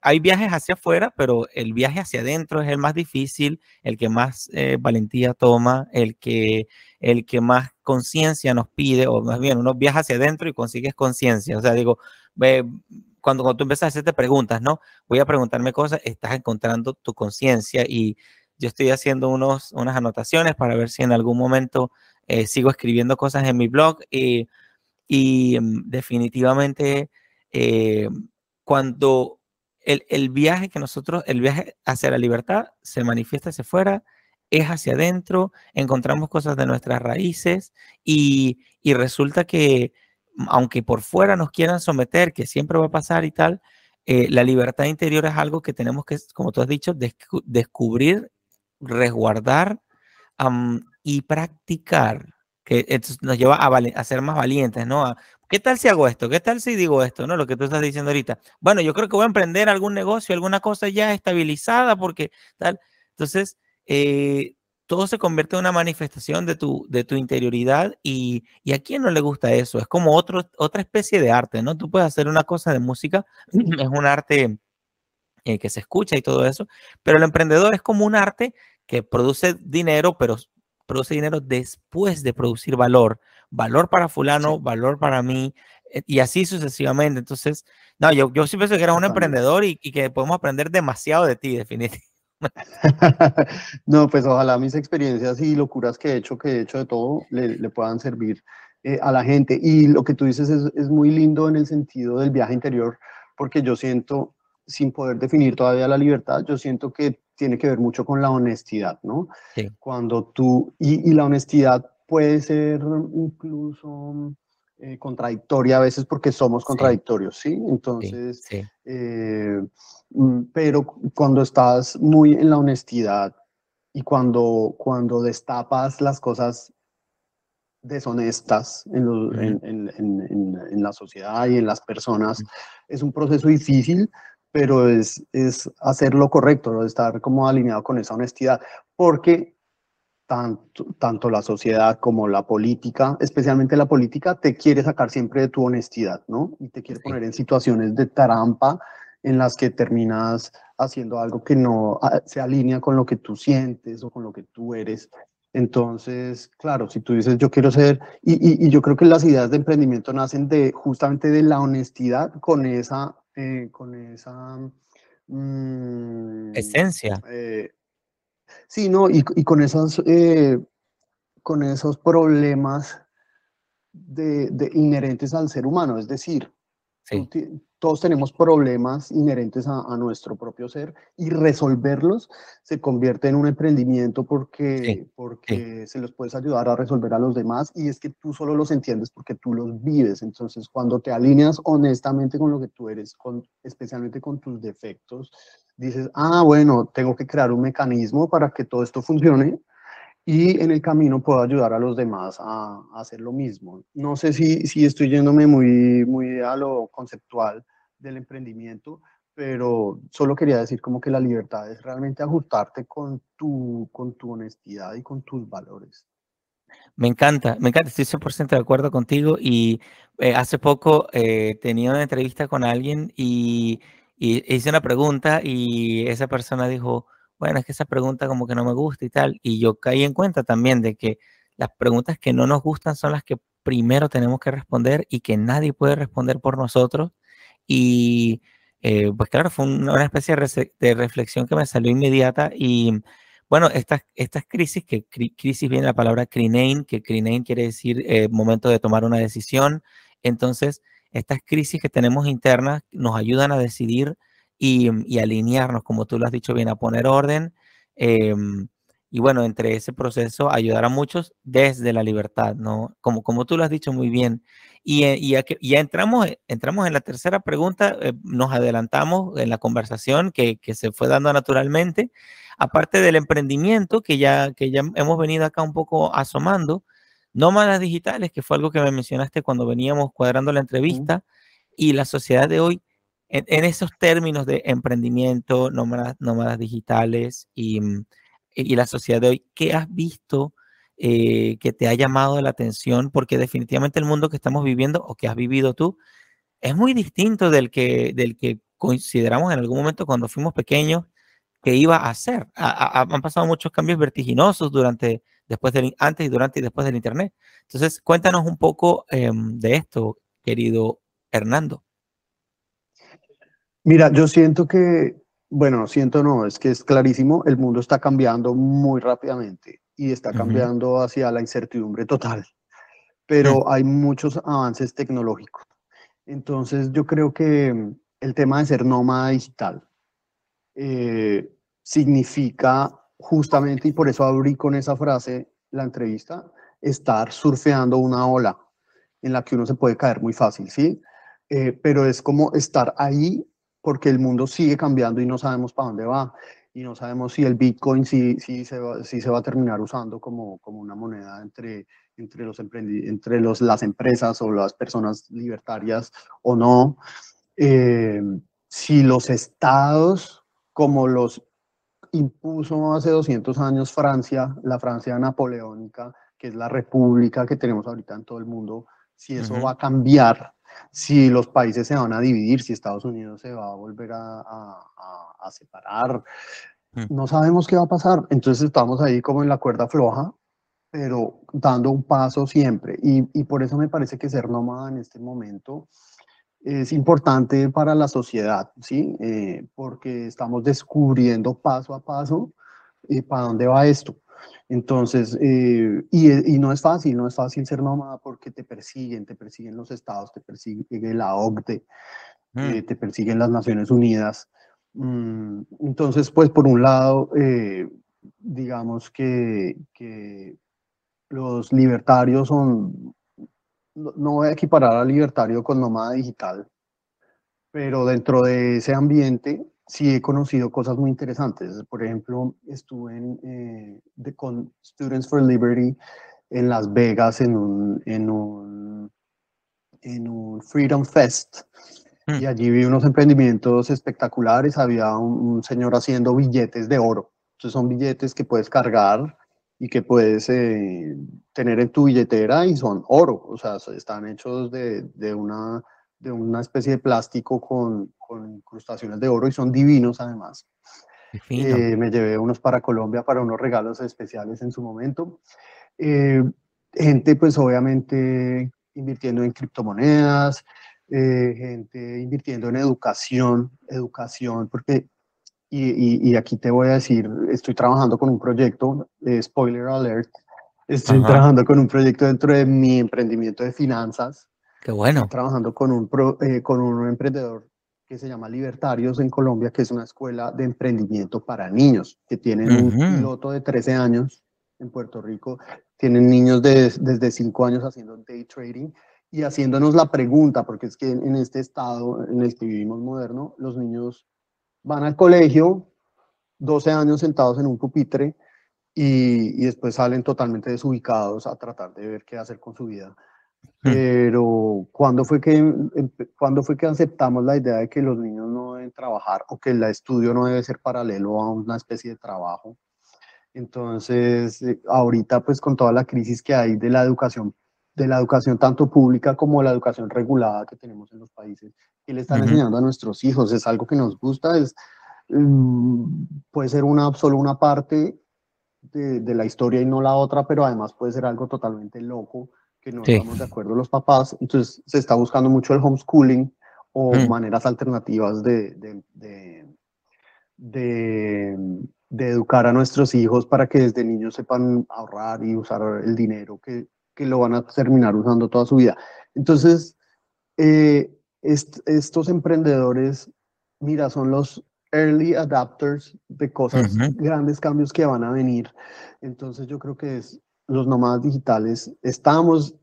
A: hay viajes hacia afuera, pero el viaje hacia adentro es el más difícil, el que más eh, valentía toma, el que, el que más conciencia nos pide, o más bien uno viaja hacia adentro y consigues conciencia. O sea, digo, cuando, cuando tú empiezas a hacerte preguntas, ¿no? Voy a preguntarme cosas, estás encontrando tu conciencia y yo estoy haciendo unos, unas anotaciones para ver si en algún momento eh, sigo escribiendo cosas en mi blog y, y mm, definitivamente eh, cuando el, el, viaje que nosotros, el viaje hacia la libertad se manifiesta hacia afuera, es hacia adentro, encontramos cosas de nuestras raíces y, y resulta que aunque por fuera nos quieran someter, que siempre va a pasar y tal, eh, la libertad interior es algo que tenemos que, como tú has dicho, descubrir, resguardar y practicar, que nos lleva a, ser más valientes, ¿no? ¿Qué tal si hago esto? ¿Qué tal si digo esto? ¿No? Lo que tú estás diciendo ahorita. Bueno, yo creo que voy a emprender algún negocio, alguna cosa ya estabilizada, porque tal. Entonces, eh, todo se convierte en una manifestación de tu, de tu interioridad y, y, a quién no le gusta eso. Es como otro, otra especie de arte, ¿no? Tú puedes hacer una cosa de música, es un arte eh, que se escucha y todo eso, pero el emprendedor es como un arte que produce dinero, pero produce dinero después de producir valor. Valor para fulano, valor para mí, eh, y así sucesivamente. Entonces, no, yo, yo sí pienso que eres un emprendedor y, y que podemos aprender demasiado de ti, definitivamente.
B: no, pues ojalá mis experiencias y locuras que he hecho, que he hecho de todo, le, puedan servir eh, a la gente. Y lo que tú dices es, muy lindo en el sentido del viaje interior, porque yo siento, sin poder definir todavía la libertad, yo siento que tiene que ver mucho con la honestidad, ¿no? Cuando tú, y, la honestidad puede ser incluso eh, contradictoria a veces porque somos contradictorios, ¿sí? Entonces, eh, Mm, pero cuando estás muy en la honestidad y cuando, cuando destapas las cosas deshonestas en, en, la sociedad y en las personas. Es un proceso difícil, pero es, es hacer lo correcto, estar como alineado con esa honestidad, porque tanto, tanto la sociedad como la política, especialmente la política, te quiere sacar siempre de tu honestidad, ¿no? Y te quiere poner en situaciones de trampa en las que terminas haciendo algo que no ah, se alinea con lo que tú sientes o con lo que tú eres. Entonces, claro, si tú dices yo quiero ser, y, y, yo creo que las ideas de emprendimiento nacen de justamente de la honestidad con esa, eh, con esa
A: mm, esencia.
B: Eh, sí, no, y, y con esos, eh, con esos problemas de, de inherentes al ser humano, es decir, todos tenemos problemas inherentes a, nuestro propio ser y resolverlos se convierte en un emprendimiento porque, porque se los puedes ayudar a resolver a los demás y es que tú solo los entiendes porque tú los vives. Entonces, cuando te alineas honestamente con lo que tú eres, con, especialmente con tus defectos, dices, ah, bueno, tengo que crear un mecanismo para que todo esto funcione y en el camino puedo ayudar a los demás a, hacer lo mismo. No sé si, si estoy yéndome muy, muy a lo conceptual del emprendimiento, pero solo quería decir como que la libertad es realmente ajustarte con tu, con tu honestidad y con tus valores.
A: Me encanta, me encanta, estoy 100% de acuerdo contigo y eh, hace poco eh, tenía una entrevista con alguien y, y hice una pregunta y esa persona dijo, bueno, es que esa pregunta como que no me gusta y tal. Y yo caí en cuenta también de que las preguntas que no nos gustan son las que primero tenemos que responder y que nadie puede responder por nosotros. Y eh, pues claro, fue una especie de reflexión que me salió inmediata y bueno, estas, estas crisis, que crisis viene la palabra crinein, que crinein quiere decir eh, momento de tomar una decisión. Entonces, estas crisis que tenemos internas nos ayudan a decidir y, alinearnos, como tú lo has dicho bien, a poner orden. Em, y bueno, entre ese proceso ayudar a muchos desde la libertad, ¿no? Como, como tú lo has dicho muy bien. Y, eh, y ya, entramos, entramos en la tercera pregunta, eh, nos adelantamos en la conversación que, que, se fue dando naturalmente, aparte del emprendimiento que ya, que ya hemos venido acá un poco asomando, nómadas digitales, que fue algo que me mencionaste cuando veníamos cuadrando la entrevista, y la sociedad de hoy en, esos términos de emprendimiento, nómadas, nómadas digitales y, mm, y, la sociedad de hoy, ¿qué has visto eh, que te ha llamado la atención? Porque definitivamente el mundo que estamos viviendo o que has vivido tú es muy distinto del que, del que consideramos en algún momento cuando fuimos pequeños que iba a ser. han pasado muchos cambios vertiginosos durante, después del, antes y durante y después del Internet. Entonces, cuéntanos un poco em, de esto, querido Hernando.
B: Mira, yo siento que, bueno, siento no, es que es clarísimo, el mundo está cambiando muy rápidamente y está cambiando hacia la incertidumbre total, pero hay muchos avances tecnológicos. Entonces yo creo que el tema de ser nómada digital eh, significa justamente, y por eso abrí con esa frase la entrevista, estar surfeando una ola en la que uno se puede caer muy fácil, ¿sí? Eh, pero es como estar ahí porque el mundo sigue cambiando y no sabemos para dónde va. Y no sabemos si el Bitcoin sí, sí, se, va, se va a terminar usando como, como una moneda entre, entre, los entre los, las empresas o las personas libertarias o no. Eh, si los estados, como los impuso hace 200 años Francia, la Francia napoleónica, que es la república que tenemos ahorita en todo el mundo, si eso va a cambiar si los países se van a dividir, si Estados Unidos se va a volver a, a, separar. Mm. No sabemos qué va a pasar. Entonces estamos ahí como en la cuerda floja, pero dando un paso siempre. Y, y por eso me parece que ser nómada en este momento es importante para la sociedad, ¿sí? Eh, porque estamos descubriendo paso a paso eh, para dónde va esto. Entonces, eh, y, no es fácil, no es fácil ser nómada porque te persiguen, te persiguen los estados, te persigue la OCDE, eh, mm. te persiguen las Naciones Unidas. Mm, entonces, pues por un lado, eh, digamos que, que, los libertarios son, no voy a equiparar al libertario con nómada digital, pero dentro de ese ambiente sí he conocido cosas muy interesantes. Por ejemplo, estuve en, eh, con Students for Liberty en Las Vegas en un, en un, en un Freedom Fest. Y mm. allí vi unos emprendimientos espectaculares. Había un, señor haciendo billetes de oro. Entonces son billetes que puedes cargar y que puedes eh, tener en tu billetera y son oro. O sea, están hechos de, de una, de una especie de plástico con, con incrustaciones de oro y son divinos además. Eh, me llevé unos para Colombia para unos regalos especiales en su momento. Eh, gente, pues obviamente invirtiendo en criptomonedas, eh, gente invirtiendo en educación, educación, porque, y, y, aquí te voy a decir, estoy trabajando con un proyecto, spoiler alert, estoy trabajando con un proyecto dentro de mi emprendimiento de finanzas.
A: Qué bueno.
B: Estoy trabajando con un, con un emprendedor que se llama Libertarios en Colombia, que es una escuela de emprendimiento para niños, que tienen un piloto de 13 años en Puerto Rico, tienen niños de, desde 5 años haciendo day trading y haciéndonos la pregunta, porque es que en este estado en el que vivimos moderno, los niños van al colegio, 12 años sentados en un pupitre, y, y después salen totalmente desubicados a tratar de ver qué hacer con su vida. Hmm. Pero cuando fue, que, cuando fue que aceptamos la idea de que los niños no deben trabajar o que el estudio no debe ser paralelo a una especie de trabajo? Entonces, eh, ahorita pues con toda la crisis que hay de la educación, de la educación tanto pública como la educación regulada que tenemos en los países, que le están enseñando a nuestros hijos, es algo que nos gusta, es, mm, puede ser una, solo una parte de, de la historia y no la otra, pero además puede ser algo totalmente loco que no estamos de acuerdo los papás, entonces se está buscando mucho el homeschooling o mm. maneras alternativas de, de, de, de, educar a nuestros hijos para que desde niños sepan ahorrar y usar el dinero que, que lo van a terminar usando toda su vida. Entonces, eh, estos emprendedores, mira, son los early adapters de cosas, grandes cambios que van a venir. Entonces yo creo que es los nómadas digitales, estamos,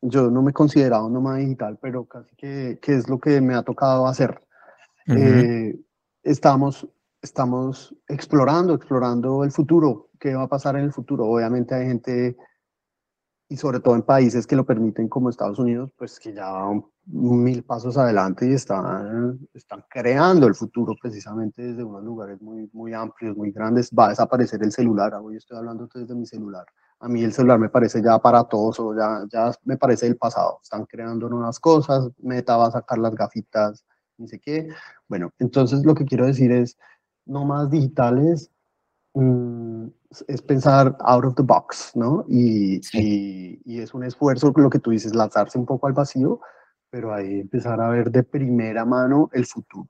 B: yo no me he considerado nómada digital, pero casi que, que, es lo que me ha tocado hacer. Eh, estamos, estamos explorando, explorando el futuro, qué va a pasar en el futuro. Obviamente hay gente, y sobre todo en países que lo permiten como Estados Unidos, pues que ya van mil pasos adelante y están, están creando el futuro precisamente desde unos lugares muy, muy amplios, muy grandes. Va a desaparecer el celular, hoy estoy hablando desde mi celular a mí el celular me parece ya aparatoso, ya, ya me parece el pasado. Están creando nuevas cosas, Meta va a sacar las gafitas, ni sé qué. Bueno, entonces lo que quiero decir es, no más digitales, es pensar out of the box, ¿no? Y, y, y, es un esfuerzo, lo que tú dices, lanzarse un poco al vacío, pero ahí empezar a ver de primera mano el futuro.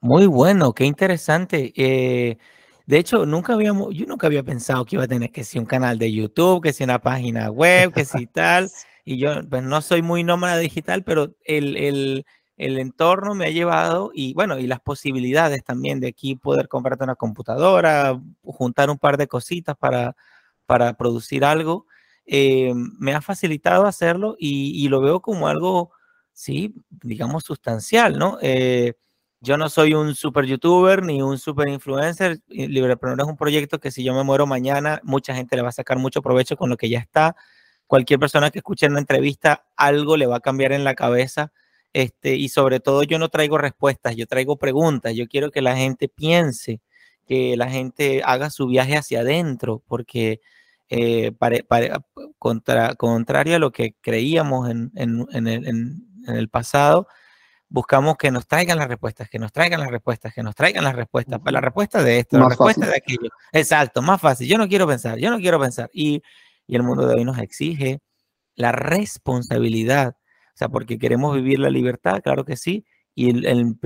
A: Muy bueno, qué interesante. Eh, de hecho, nunca habíamos, yo nunca había pensado que iba a tener que ser un canal de YouTube, que sea una página web, que si tal. Y yo, pues no soy muy nómada digital, pero el, el, el, entorno me ha llevado y bueno, y las posibilidades también de aquí poder comprarte una computadora, juntar un par de cositas para, para producir algo, eh, me ha facilitado hacerlo y, lo veo como algo, sí, digamos, sustancial, ¿no? Eh, yo no soy un super youtuber ni un super influencer. Librepreneur es un proyecto que si yo me muero mañana, mucha gente le va a sacar mucho provecho con lo que ya está. Cualquier persona que escuche una entrevista, algo le va a cambiar en la cabeza. Este, y sobre todo yo no traigo respuestas, yo traigo preguntas. Yo quiero que la gente piense, que la gente haga su viaje hacia adentro, porque eh, contra, contrario a lo que creíamos en, en, en, en el pasado, buscamos que nos traigan las respuestas, que nos traigan las respuestas, que nos traigan las respuestas, para la respuesta de esto, la respuesta de aquello. Exacto, más fácil. Yo no quiero pensar, yo no quiero pensar. Y, y el mundo de hoy nos exige la responsabilidad, o sea, porque queremos vivir la libertad, claro que sí, y el,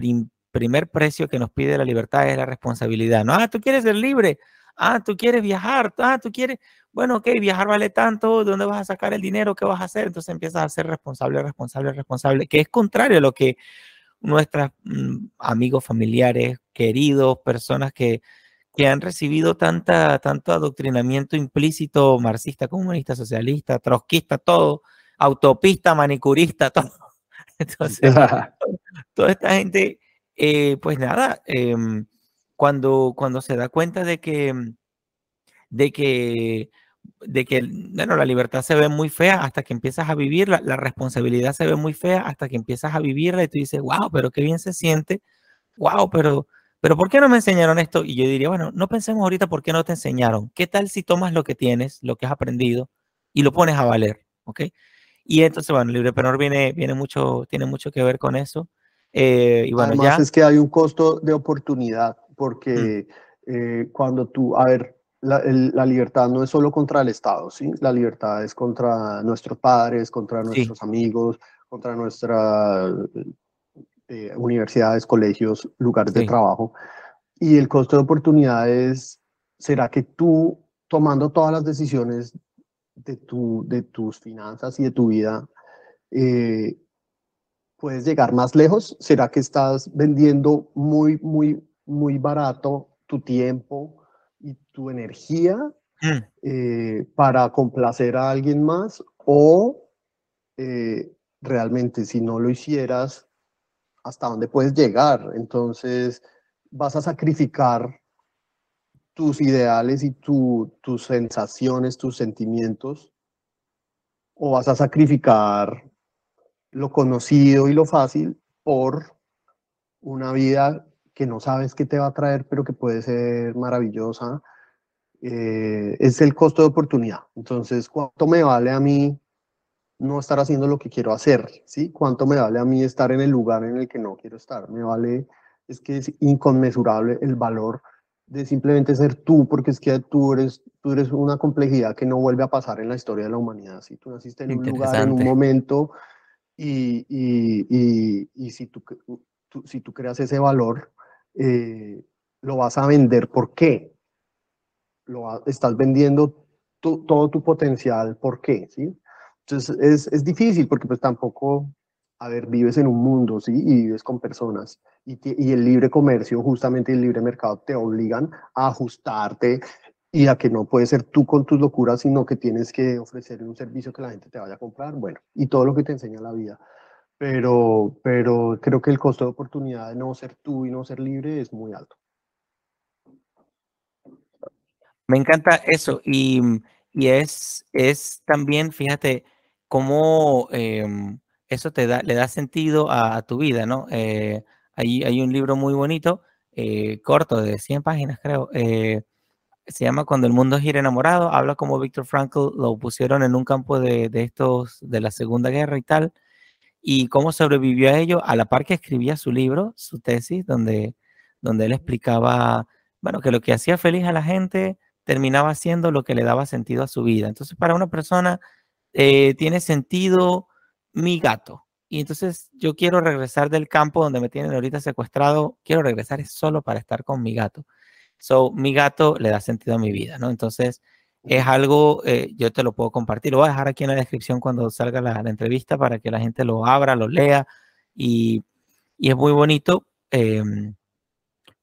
A: primer precio que nos pide la libertad es la responsabilidad. No, ah, tú quieres ser libre, ah, tú quieres viajar, ah, tú quieres, bueno, ok, viajar vale tanto, ¿de dónde vas a sacar el dinero? ¿Qué vas a hacer? Entonces empiezas a ser responsable, responsable, responsable, que es contrario a lo que nuestros mm, amigos, familiares, queridos, personas que, que han recibido tanta, tanto adoctrinamiento implícito, marxista, comunista, socialista, trotskista, todo, autopista, manicurista, todo. Entonces, toda esta gente, eh, pues nada, em, cuando, cuando se da cuenta de que, de que de que, bueno, la libertad se ve muy fea hasta que empiezas a vivirla, la responsabilidad se ve muy fea hasta que empiezas a vivirla y tú dices, wow, pero qué bien se siente, wow, pero, pero ¿por qué no me enseñaron esto? Y yo diría, bueno, no pensemos ahorita por qué no te enseñaron. ¿Qué tal si tomas lo que tienes, lo que has aprendido y lo pones a valer? ¿Ok? Y entonces, bueno, el librepreneur viene, viene mucho, tiene mucho que ver con eso. Eh, y bueno,
B: Además es que hay un costo de oportunidad, porque mm. eh, cuando tú, a ver, la, la, libertad no es solo contra el Estado, ¿sí? La libertad es contra nuestros padres, contra nuestros amigos, contra nuestras eh, universidades, colegios, lugares de trabajo. Y el costo de oportunidad es, ¿será que tú tomando todas las decisiones de, tu, de tus finanzas y de tu vida, eh, puedes llegar más lejos? ¿Será que estás vendiendo muy, muy, muy barato tu tiempo y tu energía mm. eh, para complacer a alguien más? ¿O eh, realmente si no lo hicieras, hasta dónde puedes llegar? Entonces, vas a sacrificar tus ideales y tus sensaciones, tus sentimientos, o vas a sacrificar lo conocido y lo fácil por una vida que no sabes qué te va a traer, pero que puede ser maravillosa. Eh, es el costo de oportunidad. Entonces, ¿cuánto me vale a mí no estar haciendo lo que quiero hacer? ¿sí? ¿Cuánto me vale a mí estar en el lugar en el que no quiero estar? Me vale, es que es inconmensurable el valor de simplemente ser tú, porque es que tú eres, tú eres una complejidad que no vuelve a pasar en la historia de la humanidad. Si tú naciste en un lugar, en un momento, y, y, y, si, tú, si tú creas ese valor, eh, lo vas a vender. ¿Por qué? Lo estás vendiendo todo tu potencial. ¿Por qué? ¿Sí? Entonces es, es difícil porque pues tampoco a ver, vives en un mundo, ¿sí? Y vives con personas. Y, y, el libre comercio, justamente el libre mercado, te obligan a ajustarte y a que no puedes ser tú con tus locuras, sino que tienes que ofrecer un servicio que la gente te vaya a comprar. Bueno, y todo lo que te enseña la vida. Pero, pero creo que el costo de oportunidad de no ser tú y no ser libre es muy alto.
A: Me encanta eso. Y, y es, es también, fíjate, cómo... Em, eso te da, le da sentido a, tu vida, ¿no? Eh, hay, hay, un libro muy bonito, eh, corto, de 100 páginas creo, eh, se llama Cuando el mundo gira enamorado, habla como Víctor Frankl lo pusieron en un campo de, de, estos, de la Segunda Guerra y tal, y cómo sobrevivió a ello, a la par que escribía su libro, su tesis, donde, donde él explicaba, bueno, que lo que hacía feliz a la gente terminaba siendo lo que le daba sentido a su vida. Entonces, para una persona tiene sentido mi gato. Y entonces yo quiero regresar del campo donde me tienen ahorita secuestrado, quiero regresar solo para estar con mi gato. So, mi gato le da sentido a mi vida, ¿no? Entonces, es algo, eh, yo te lo puedo compartir, lo voy a dejar aquí en la descripción cuando salga la, entrevista para que la gente lo abra, lo lea y, y es muy bonito eh,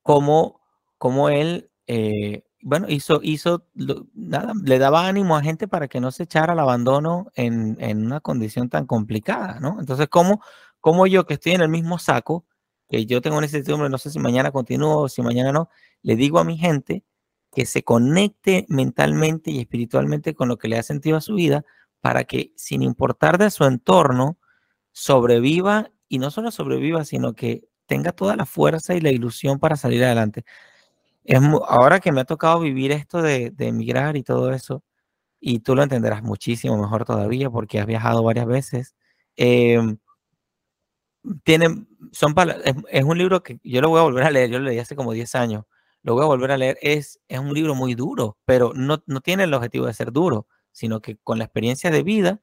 A: como, como él eh, bueno, hizo, hizo, nada, le daba ánimo a gente para que no se echara al abandono en, en una condición tan complicada, ¿no? Entonces, ¿cómo, ¿cómo, yo que estoy en el mismo saco, que yo tengo una incertidumbre, no sé si mañana continúo o si mañana no, le digo a mi gente que se conecte mentalmente y espiritualmente con lo que le ha sentido a su vida para que sin importar de su entorno, sobreviva y no solo sobreviva, sino que tenga toda la fuerza y la ilusión para salir adelante ahora que me ha tocado vivir esto de, emigrar y todo eso, y tú lo entenderás muchísimo mejor todavía porque has viajado varias veces. Eh, son es, un libro que yo lo voy a volver a leer, yo lo leí hace como 10 años, lo voy a volver a leer, es, es un libro muy duro, pero no, no tiene el objetivo de ser duro, sino que con la experiencia de vida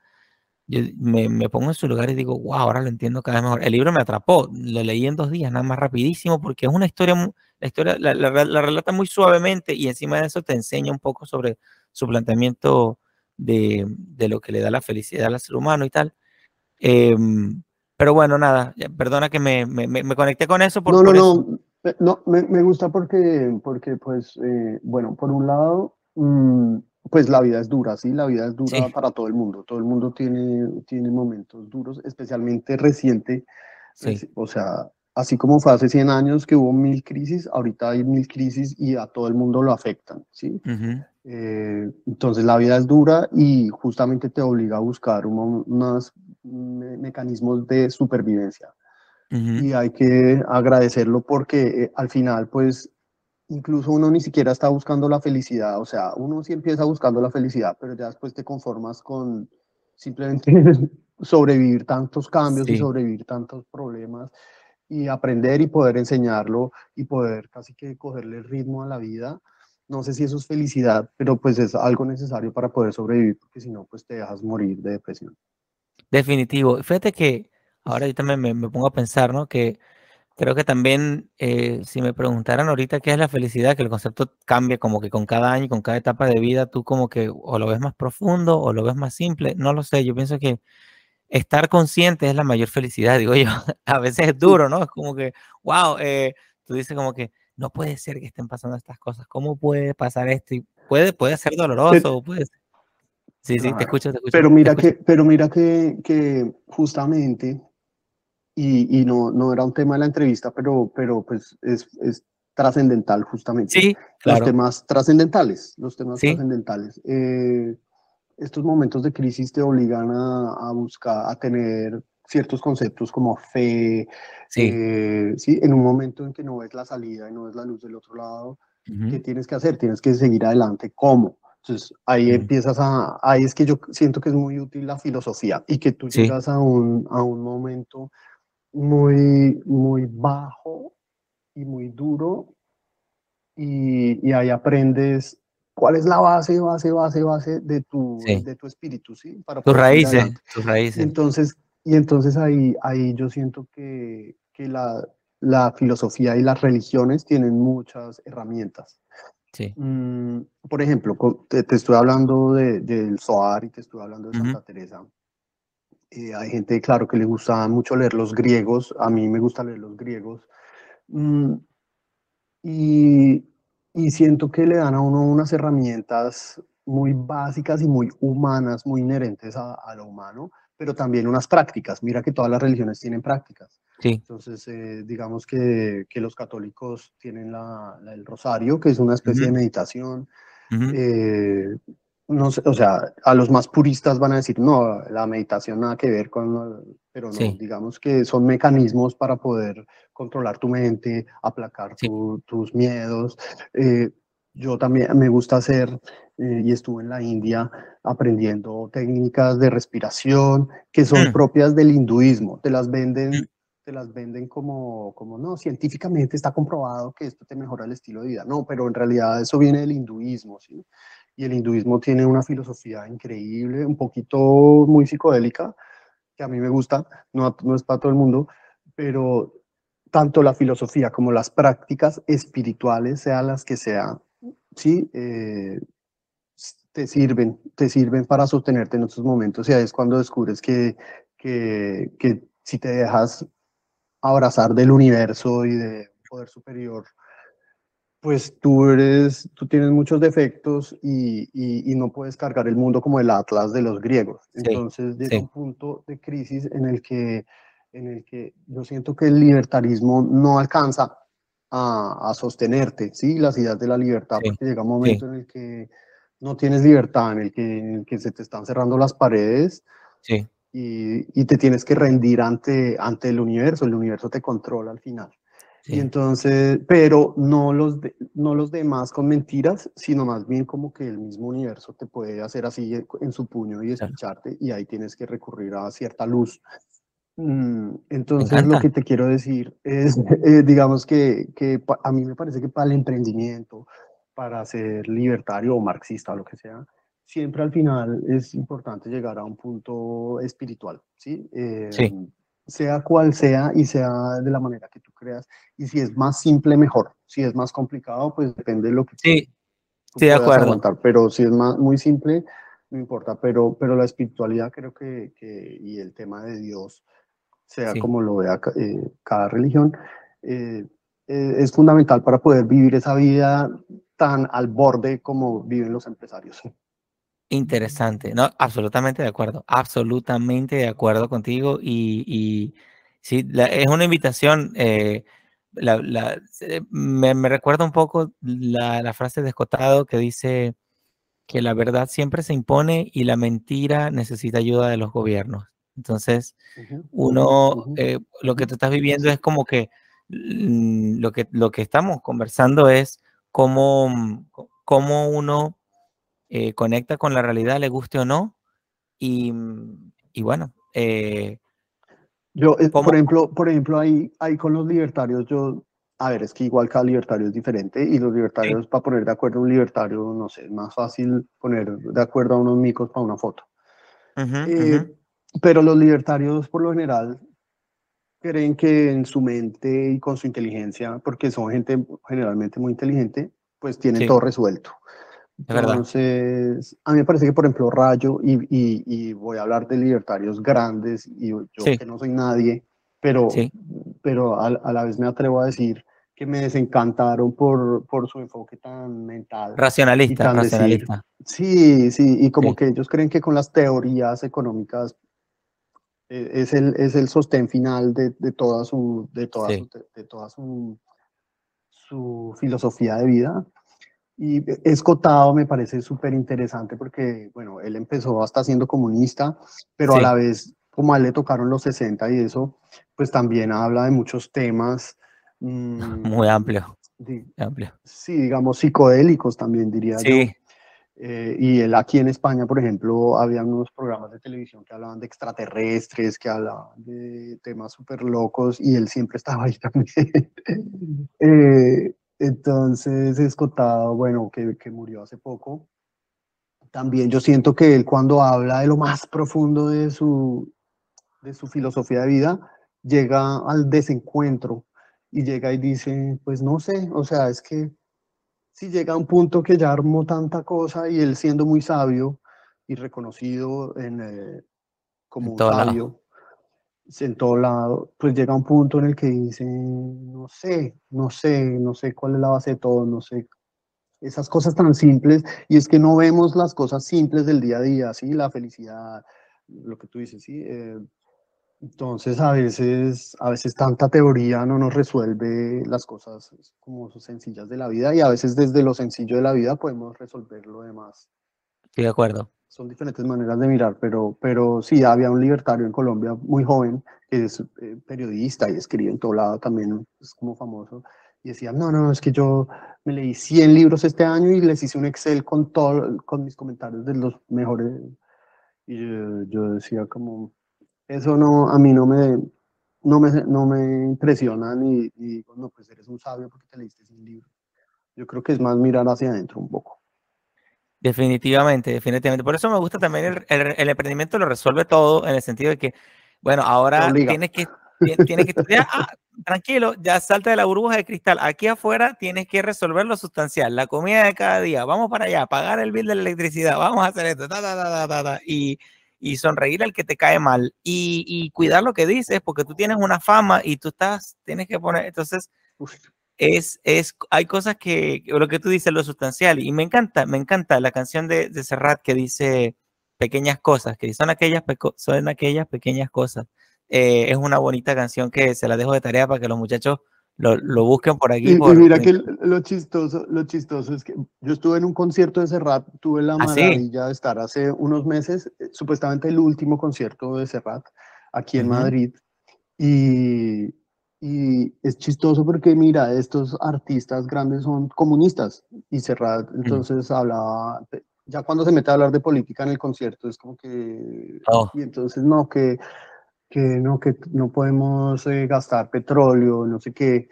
A: yo me, me, pongo en su lugar y digo, wow, ahora lo entiendo cada vez mejor. El libro me atrapó, lo leí en dos días, nada más rapidísimo, porque es una historia, la historia la, la, relata muy suavemente y encima de eso te enseña un poco sobre su planteamiento de, de lo que le da la felicidad al ser humano y tal. Em, pero bueno, nada, perdona que me, me, me conecté con eso.
B: Por, no, no, no, eh, no, me, gusta porque, porque pues, eh, bueno, por un lado... Mmm, pues la vida es dura, sí, la vida es dura para todo el mundo. Todo el mundo tiene, tiene momentos duros, especialmente reciente. O sea, así como fue hace 100 años que hubo mil crisis, ahorita hay mil crisis y a todo el mundo lo afectan, ¿sí? Eh, entonces la vida es dura y justamente te obliga a buscar unos mecanismos de supervivencia. Y hay que agradecerlo porque eh, al final, pues, incluso uno ni siquiera está buscando la felicidad. O sea, uno sí empieza buscando la felicidad, pero ya después te conformas con simplemente sobrevivir tantos cambios y sobrevivir tantos problemas y aprender y poder enseñarlo y poder casi que cogerle el ritmo a la vida no sé si eso es felicidad, pero pues es algo necesario para poder sobrevivir, porque si no, pues te dejas morir de depresión.
A: Definitivo. Fíjate que ahora yo también me, pongo a pensar, ¿no? Que creo que también, eh, si me preguntaran ahorita qué es la felicidad, que el concepto cambia como que con cada año, con cada etapa de vida, tú como que o lo ves más profundo o lo ves más simple, no lo sé, yo pienso que estar consciente es la mayor felicidad, digo yo. A veces es duro, ¿no? Es como que, wow, eh, tú dices como que, no puede ser que estén pasando estas cosas, ¿cómo puede pasar esto? Y puede, puede ser doloroso, puede Sí, sí, te escucho, te escucho.
B: Pero mira que, pero mira que, que justamente, y, y, no, no era un tema de la entrevista, pero, pero pues es, es trascendental justamente.
A: Sí,
B: claro. Los temas trascendentales, los temas trascendentales. Eh, estos momentos de crisis te obligan a, a buscar, a tener ciertos conceptos como fe, sí. Eh, sí, en un momento en que no ves la salida y no ves la luz del otro lado, ¿qué tienes que hacer? Tienes que seguir adelante. ¿Cómo? Entonces ahí empiezas a, ahí es que yo siento que es muy útil la filosofía y que tú llegas a un, a un momento muy, muy bajo y muy duro y, y ahí aprendes cuál es la base, base, base, base de tu, de tu espíritu, ¿sí?
A: Para tus raíces, tus raíces.
B: Entonces, y entonces ahí, ahí yo siento que, que la, la, filosofía y las religiones tienen muchas herramientas.
A: Sí.
B: Mm, por ejemplo, te, estoy hablando del de, Zohar y te estoy hablando de Santa Teresa. Eh, hay gente, claro, que le gusta mucho leer los griegos. A mí me gusta leer los griegos. Mm, y, y siento que le dan a uno unas herramientas muy básicas y muy humanas, muy inherentes a, a lo humano, pero también unas prácticas. Mira que todas las religiones tienen prácticas.
A: Sí.
B: Entonces, eh, digamos que, que, los católicos tienen la, el rosario, que es una especie de meditación. Eh, no sé, o sea, a los más puristas van a decir, no, la meditación nada que ver con, pero no, digamos que son mecanismos para poder controlar tu mente, aplacar tus miedos. Eh, yo también me gusta hacer eh, y estuve en la India aprendiendo técnicas de respiración que son mm. propias del hinduismo. Te las venden, mm. te las venden como, como, no, científicamente está comprobado que esto te mejora el estilo de vida. No, pero en realidad eso viene del hinduismo, ¿sí? Y el hinduismo tiene una filosofía increíble, un poquito muy psicodélica, que a mí me gusta, no, no es para todo el mundo, pero tanto la filosofía como las prácticas espirituales, sean las que sean, sí, eh, te sirven, te sirven para sostenerte en estos momentos. Y ahí es cuando descubres que, que, que si te dejas abrazar del universo y de poder superior, pues tú eres, tú tienes muchos defectos y, y, no puedes cargar el mundo como el Atlas de los griegos. Entonces llega un punto de crisis en el que en el que yo siento que el libertarismo no alcanza a, a sostenerte, ¿sí? Las ideas de la libertad, porque llega un momento en el que no tienes libertad, en el que, que se te están cerrando las paredes
A: sí.
B: y, y, te tienes que rendir ante, ante el universo, el universo te controla al final. Y entonces, pero no los, no los demás con mentiras, sino más bien como que el mismo universo te puede hacer así en su puño y escucharte y ahí tienes que recurrir a cierta luz. Mm, entonces, lo que te quiero decir es, eh, digamos que, que a mí me parece que para el emprendimiento, para ser libertario o marxista o lo que sea, siempre al final es importante llegar a un punto espiritual, ¿sí?
A: sí.
B: Sea cual sea y sea de la manera que tú creas. Y si es más simple, mejor. Si es más complicado, pues depende de lo que
A: sí. Sí, de acuerdo.
B: Pero si es más, muy simple, no importa. Pero, pero la espiritualidad creo que, que y el tema de Dios, sea como lo vea eh, cada religión, eh, eh, es fundamental para poder vivir esa vida tan al borde como viven los empresarios.
A: Interesante, no, absolutamente de acuerdo, absolutamente de acuerdo contigo y, y sí, es una invitación, la, me, me, recuerda un poco la, frase de Escotado que dice, que la verdad siempre se impone y la mentira necesita ayuda de los gobiernos. Entonces, uno, eh, lo que tú estás viviendo es como que mm, lo que, lo que estamos conversando es cómo, cómo uno eh, conecta con la realidad, le guste o no. Y, mm, y bueno, eh,
B: yo, por ejemplo, por ejemplo, ahí, ahí con los libertarios, yo a ver, es que igual cada libertario es diferente y los libertarios, para poner de acuerdo a un libertario, no sé, es más fácil poner de acuerdo a unos micos para una foto. Eh, pero los libertarios, por lo general, creen que en su mente y con su inteligencia, porque son gente generalmente muy inteligente, pues tienen todo resuelto. Entonces, a mí me parece que, por ejemplo, Rayo, y, y, voy a hablar de libertarios grandes, y yo que no soy nadie, pero, pero a, a, la vez me atrevo a decir que me desencantaron por, por su enfoque tan mental.
A: Racionalista, racionalista.
B: sí, sí, y como que ellos creen que con las teorías económicas eh, es el, es el sostén final de, de toda su, de toda su, de, toda su, su, filosofía de vida. Y Escotado me parece súper interesante porque, bueno, él empezó hasta siendo comunista, pero a la vez, como a él le tocaron los 60 y eso, pues también habla de muchos temas
A: Mm, Muy amplio. amplio.
B: Sí, digamos psicodélicos también diría sí. yo. Eh, y él aquí en España, por ejemplo, había unos programas de televisión que hablaban de extraterrestres, que hablaban de temas súper locos y él siempre estaba ahí también. eh, entonces, Escotado, bueno, que, que, murió hace poco, también yo siento que él cuando habla de lo más profundo de su, de su filosofía de vida, llega al desencuentro y llega y dice, pues no sé, o sea, es que si llega a un punto que ya armó tanta cosa y él siendo muy sabio y reconocido en, eh, como un sabio en todo lado, pues llega un punto en el que dice, no sé, no sé, no sé cuál es la base de todo, no sé, esas cosas tan simples, y es que no vemos las cosas simples del día a día, ¿sí? La felicidad, lo que tú dices, ¿sí? Eh, entonces, a veces, a veces tanta teoría no nos resuelve las cosas como sencillas de la vida y a veces desde lo sencillo de la vida podemos resolver lo demás.
A: Estoy de acuerdo.
B: Son diferentes maneras de mirar, pero, pero sí, había un libertario en Colombia muy joven que es eh, periodista y escribe en todo lado también, es como famoso, y decía, no, no, es que yo me leí 100 libros este año y les hice un Excel con, todo, con mis comentarios de los mejores. Y yo decía como, eso no, a mí no me, no me, no me impresiona ni, digo, no, pues eres un sabio porque te leíste ese libro. Yo creo que es más mirar hacia adentro un poco.
A: Definitivamente, definitivamente. Por eso me gusta también el, el, emprendimiento, lo resuelve todo en el sentido de que, bueno, ahora tienes que, tienes que estudiar, ah, tranquilo, ya salta de la burbuja de cristal. Aquí afuera tienes que resolver lo sustancial, la comida de cada día. Vamos para allá, pagar el bill de la electricidad, vamos a hacer esto, ta, ta, ta, y, y sonreír al que te cae mal y, cuidar lo que dices porque tú tienes una fama y tú estás, tienes que poner, entonces es, es, hay cosas que, lo que tú dices, lo sustancial y me encanta, me encanta la canción de, de Serrat que dice pequeñas cosas, que son aquellas, son aquellas pequeñas cosas. Eh, es una bonita canción que se la dejo de tarea para que los muchachos lo, lo busquen por aquí.
B: Y, mira que lo chistoso, lo chistoso es que yo estuve en un concierto de Serrat, tuve la ¿Ah, maravilla de estar hace unos meses, eh, supuestamente el último concierto de Serrat aquí en Madrid. Y, y es chistoso porque, mira, estos artistas grandes son comunistas y Serrat entonces hablaba, ya cuando se mete a hablar de política en el concierto es como que... Oh. Y entonces no, que que no, que no podemos eh, gastar petróleo, no sé qué.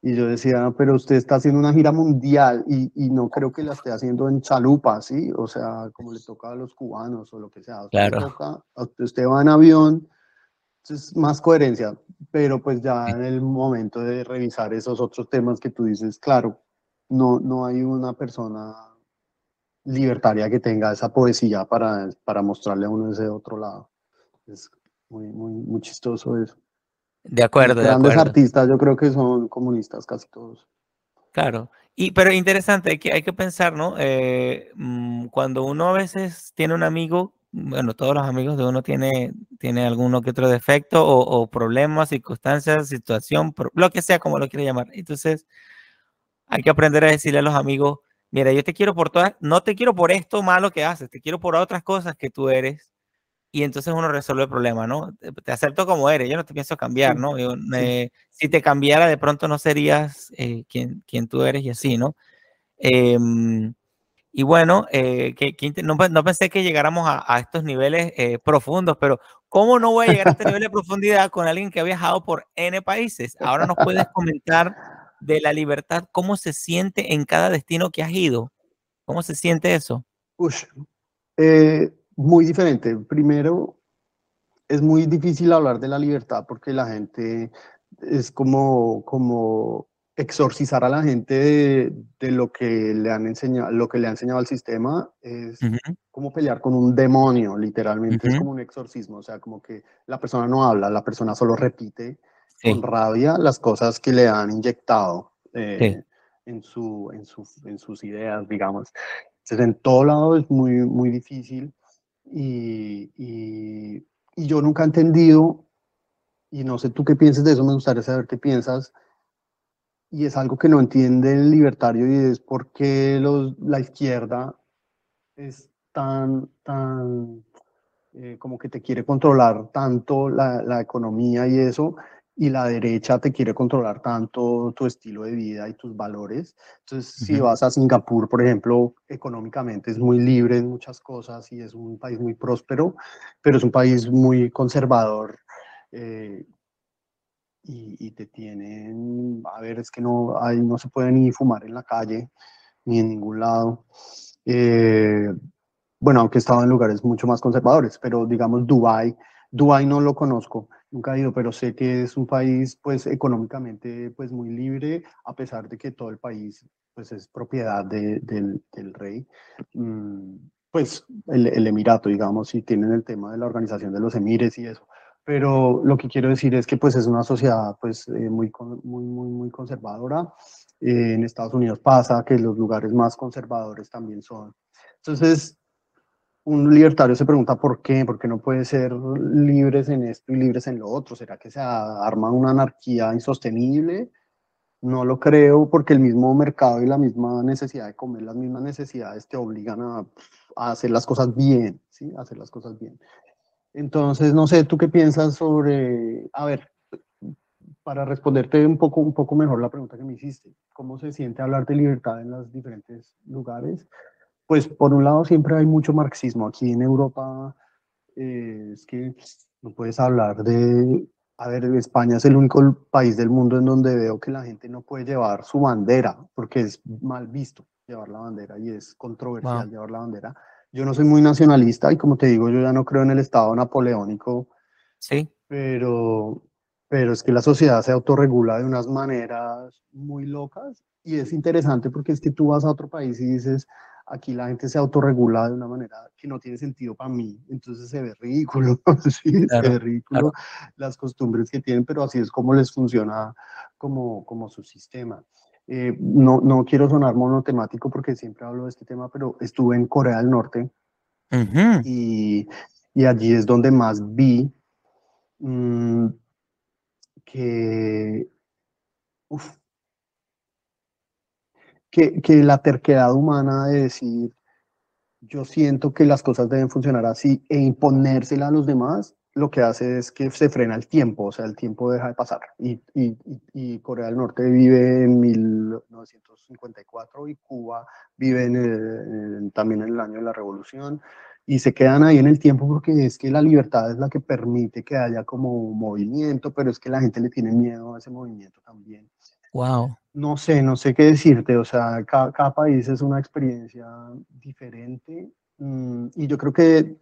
B: Y yo decía, pero usted está haciendo una gira mundial y, y, no creo que la esté haciendo en chalupa, ¿sí? O sea, como le toca a los cubanos o lo que sea. Usted,
A: claro.
B: toca, usted va en avión, es más coherencia, pero pues ya en el momento de revisar esos otros temas que tú dices, claro, no, no hay una persona libertaria que tenga esa poesía para, para mostrarle a uno ese otro lado. Es muy, muy, muy chistoso eso.
A: De acuerdo, Los
B: grandes artistas yo creo que son comunistas casi todos.
A: Claro, y, pero interesante, hay que, hay que pensar, ¿no? Eh, mm, cuando uno a veces tiene un amigo, bueno, todos los amigos de uno tiene, tiene alguno que otro defecto o, o problemas, circunstancias, situación, lo que sea, como lo quiera llamar. Entonces, hay que aprender a decirle a los amigos, mira, yo te quiero por todas, no te quiero por esto malo que haces, te quiero por otras cosas que tú eres. Y entonces uno resuelve el problema, ¿no? Te acepto como eres, yo no te pienso cambiar, ¿no? si te cambiara, de pronto no serías eh, quien, quien tú eres y así, ¿no? Em, y bueno, eh, que, no, no, pensé que llegáramos a, estos niveles eh, profundos, pero ¿cómo no voy a llegar a este nivel de profundidad con alguien que ha viajado por N países? Ahora nos puedes comentar de la libertad, ¿cómo se siente en cada destino que has ido? ¿Cómo se siente eso?
B: Eh, muy diferente. Primero, es muy difícil hablar de la libertad porque la gente es como, como exorcizar a la gente de, lo que le han enseñado, lo que le ha enseñado el sistema es como pelear con un demonio, literalmente es como un exorcismo, o sea, como que la persona no habla, la persona solo repite con rabia las cosas que le han inyectado eh, en, su, en, en, sus ideas, digamos. Entonces, en todo lado es muy, muy difícil y, y, y, yo nunca he entendido, y no sé tú qué piensas de eso, me gustaría saber qué piensas, y es algo que no entiende el libertario y es por qué los, la izquierda es tan, tan, eh, como que te quiere controlar tanto la, la economía y eso, y la derecha te quiere controlar tanto tu estilo de vida y tus valores. Entonces, si vas a Singapur, por ejemplo, económicamente es muy libre en muchas cosas y es un país muy próspero, pero es un país muy conservador. Eh, y, te tienen, a ver, es que no, ahí no se puede ni fumar en la calle, ni en ningún lado. Eh, bueno, aunque he estado en lugares mucho más conservadores, pero digamos Dubai, Dubai no lo conozco, nunca he ido, pero sé que es un país pues económicamente pues muy libre, a pesar de que todo el país pues es propiedad del, del, rey. Mm, pues el, el, Emirato, digamos, y tienen el tema de la organización de los emires y eso. Pero lo que quiero decir es que pues es una sociedad pues eh, muy, muy, muy, muy conservadora. Eh, en Estados Unidos pasa que los lugares más conservadores también son. Entonces, un libertario se pregunta por qué, por qué no puede ser libres en esto y libres en lo otro. ¿Será que se arma una anarquía insostenible? No lo creo porque el mismo mercado y la misma necesidad de comer, las mismas necesidades te obligan a, a hacer las cosas bien, ¿sí? A hacer las cosas bien. Entonces, no sé, ¿tú qué piensas sobre, a ver, para responderte un poco, un poco mejor la pregunta que me hiciste, ¿cómo se siente hablar de libertad en los diferentes lugares? Pues por un lado siempre hay mucho marxismo. Aquí en Europa eh, es que no puedes hablar de... A ver, España es el único país del mundo en donde veo que la gente no puede llevar su bandera porque es mal visto llevar la bandera y es controversial llevar la bandera. Yo no soy muy nacionalista y como te digo, yo ya no creo en el Estado napoleónico.
A: Sí.
B: Pero, pero es que la sociedad se autorregula de unas maneras muy locas y es interesante porque es que tú vas a otro país y dices, aquí la gente se autorregula de una manera que no tiene sentido para mí, entonces se ve ridículo, ¿sí? se ve ridículo las costumbres que tienen, pero así es como les funciona como, como su sistema. Eh, no, no quiero sonar monotemático porque siempre hablo de este tema, pero estuve en Corea del Norte y, y, allí es donde más vi mm, que, que, que la terquedad humana de decir yo siento que las cosas deben funcionar así e imponérsela a los demás lo que hace es que se frena el tiempo, o sea, el tiempo deja de pasar. Y, y, y Corea del Norte vive en 1954 y Cuba vive en también en el año de la revolución y se quedan ahí en el tiempo porque es que la libertad es la que permite que haya como movimiento, pero es que la gente le tiene miedo a ese movimiento también.
A: Wow.
B: No sé, no sé qué decirte, o sea, cada, cada país es una experiencia diferente mm, y yo creo que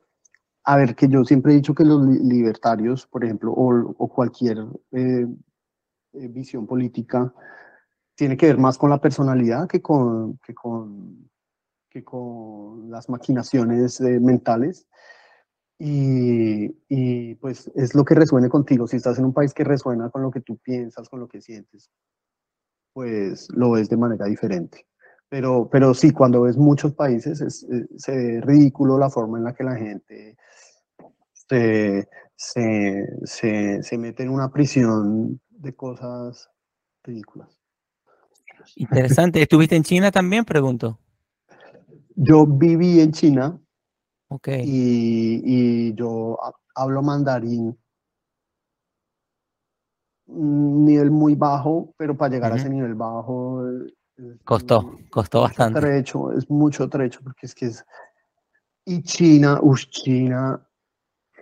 B: a ver, que yo siempre he dicho que los libertarios, por ejemplo, o, cualquier eh, eh, visión política, tiene que ver más con la personalidad que con, que con, que con las maquinaciones eh, mentales. Y, y, pues es lo que resuene contigo. Si estás en un país que resuena con lo que tú piensas, con lo que sientes, pues lo ves de manera diferente. Pero, pero sí, cuando ves muchos países es, se ve ridículo la forma en la que la gente se, se, se, mete en una prisión de cosas ridículas.
A: Interesante. ¿Estuviste en China también? Pregunto.
B: yo viví en China
A: Ok.
B: y, y yo ha- hablo mandarín, un nivel muy bajo, pero para llegar a ese nivel bajo eh,
A: Costó,
B: muy-
A: costó bastante.
B: trecho, es mucho trecho, porque es que es... Y China, uff, China,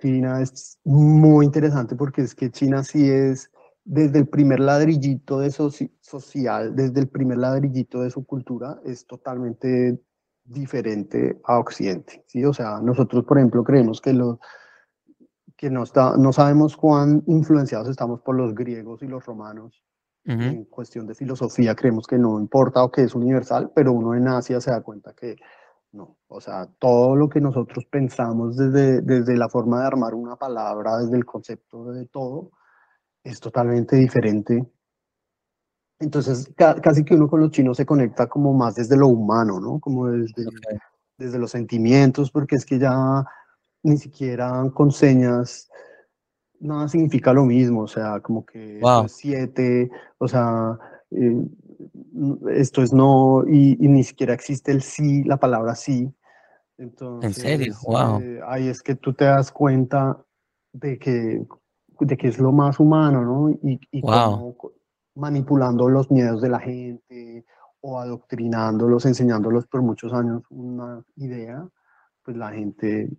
B: China es muy interesante porque es que China sí es desde el primer ladrillito de soci- social, desde el primer ladrillito de su cultura, es totalmente diferente a Occidente, ¿sí? O sea, nosotros, por ejemplo, creemos que, lo, que no, está, no sabemos cuán influenciados estamos por los griegos y los romanos
A: Ujú.
B: en cuestión de filosofía creemos que no importa o que es universal, pero uno en Asia se da cuenta que no. O sea, todo lo que nosotros pensamos desde, desde la forma de armar una palabra, desde el concepto de todo, es totalmente diferente. Entonces, ca- casi que uno con los chinos se conecta como más desde lo humano, ¿no? Como desde,
A: Ok.
B: desde los sentimientos, porque es que ya ni siquiera con señas nada significa lo mismo, o sea, como que esto
A: Wow.
B: es siete, o sea, eh, esto es no, y, y ni siquiera existe el sí, la palabra sí.
A: ¿En serio?
B: Entonces,
A: Wow.
B: eh, ahí es que tú te das cuenta de que, de que es lo más humano, ¿no? Y, y
A: Wow.
B: cómo co- manipulando los miedos de la gente o adoctrinándolos, enseñándolos por muchos años una idea, pues la gente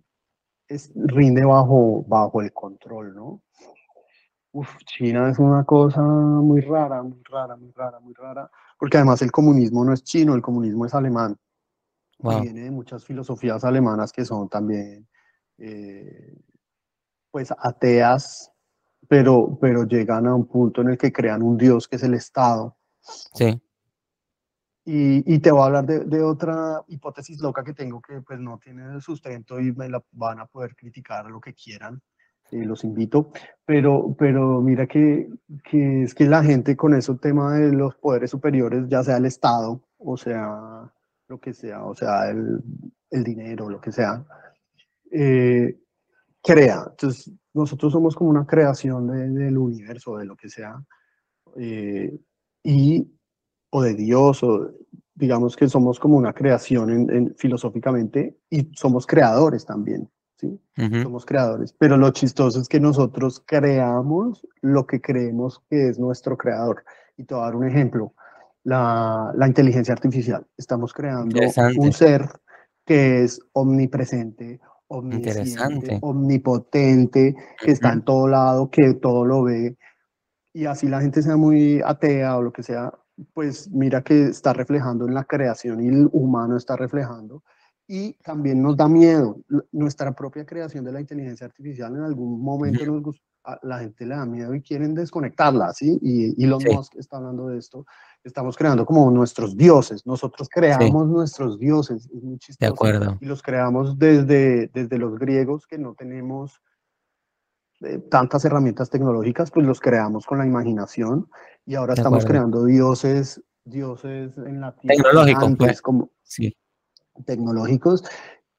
B: es, rinde bajo, bajo el control, ¿no? Uf, China es una cosa muy rara, muy rara, muy rara, muy rara, porque además el comunismo no es chino, el comunismo es alemán
A: Wow.
B: viene de muchas filosofías alemanas que son también, eh, pues, ateas, pero, pero llegan a un punto en el que crean un dios que es el Estado.
A: Sí.
B: Y, y te voy a hablar de, de otra hipótesis loca que tengo que pues no tiene sustento y me la van a poder criticar lo que quieran, eh, los invito, pero, pero mira que, que es que la gente con ese tema de los poderes superiores, ya sea el Estado, o sea, lo que sea, o sea, el, el dinero, lo que sea, eh, crea. Entonces, nosotros somos como una creación de- del universo, de lo que sea, eh, y o de Dios, o digamos que somos como una creación en- en- filosóficamente y somos creadores también, ¿sí? Somos creadores, pero lo chistoso es que nosotros creamos lo que creemos que es nuestro creador. Y te voy a dar un ejemplo, la, la inteligencia artificial. Estamos creando un ser que es omnipresente, omnisciente, omnipotente, que está en todo lado, que todo lo ve, y así la gente sea muy atea o lo que sea, pues mira que está reflejando en la creación y el humano está reflejando. Y también nos da miedo. Nuestra propia creación de la inteligencia artificial en algún momento nos gus- a la gente le da miedo y quieren desconectarla, ¿sí? Y Elon
A: Sí.
B: Musk está hablando de esto. Estamos creando como nuestros dioses. Nosotros creamos nuestros dioses. Es muy
A: De
B: chistoso.
A: acuerdo.
B: Y los creamos desde, desde los griegos que no tenemos eh, tantas herramientas tecnológicas, pues los creamos con la imaginación y ahora
A: De
B: estamos
A: acuerdo.
B: creando dioses, dioses en la tierra
A: Tecnológicos, pues.
B: como
A: Sí.
B: tecnológicos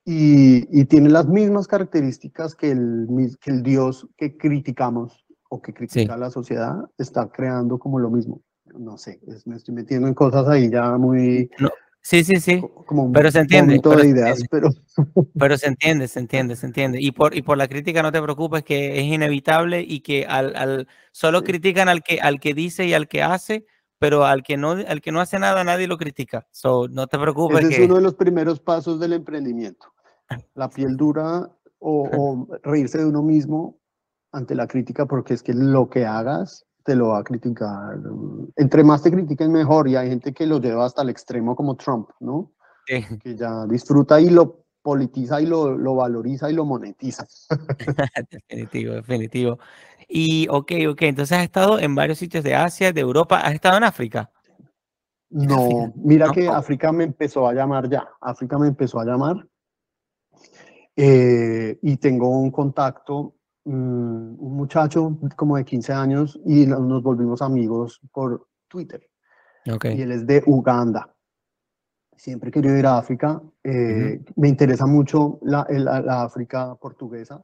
B: y, y tiene las mismas características que el, que el dios que criticamos o que critica
A: Sí.
B: la sociedad está creando como lo mismo. No sé, es- me estoy metiendo en cosas ahí ya muy
A: No, sí, sí, sí.
B: co- como un
A: Pero se entiende, pero
B: de
A: se
B: ideas, pero
A: Pero se entiende, se entiende, se entiende. Y por, y por la crítica no te preocupes, que es inevitable y que al, al solo
B: Sí.
A: critican al que, al que dice y al que hace, pero al que no, al que no hace nada nadie lo critica. So, no te preocupes
B: ese es
A: que
B: uno de los primeros pasos del emprendimiento. La piel dura o, o reírse de uno mismo ante la crítica, porque es que lo que hagas te lo va a criticar. Entre más te critiquen, mejor. Y hay gente que lo lleva hasta el extremo, como Trump, ¿no?
A: Sí,
B: Que ya disfruta y lo politiza y lo, lo valoriza y lo monetiza.
A: definitivo, definitivo. Y ok, ok, entonces has estado en varios sitios de Asia, de Europa, has estado en África.
B: No, mira que África me empezó a llamar ya. África me empezó a llamar. eh, y tengo un contacto, un muchacho como de 15 años, y no- nos volvimos amigos por Twitter.
A: Ok,
B: Y él es de Uganda. Siempre he querido ir a África. eh, Me interesa mucho la, la- la África portuguesa.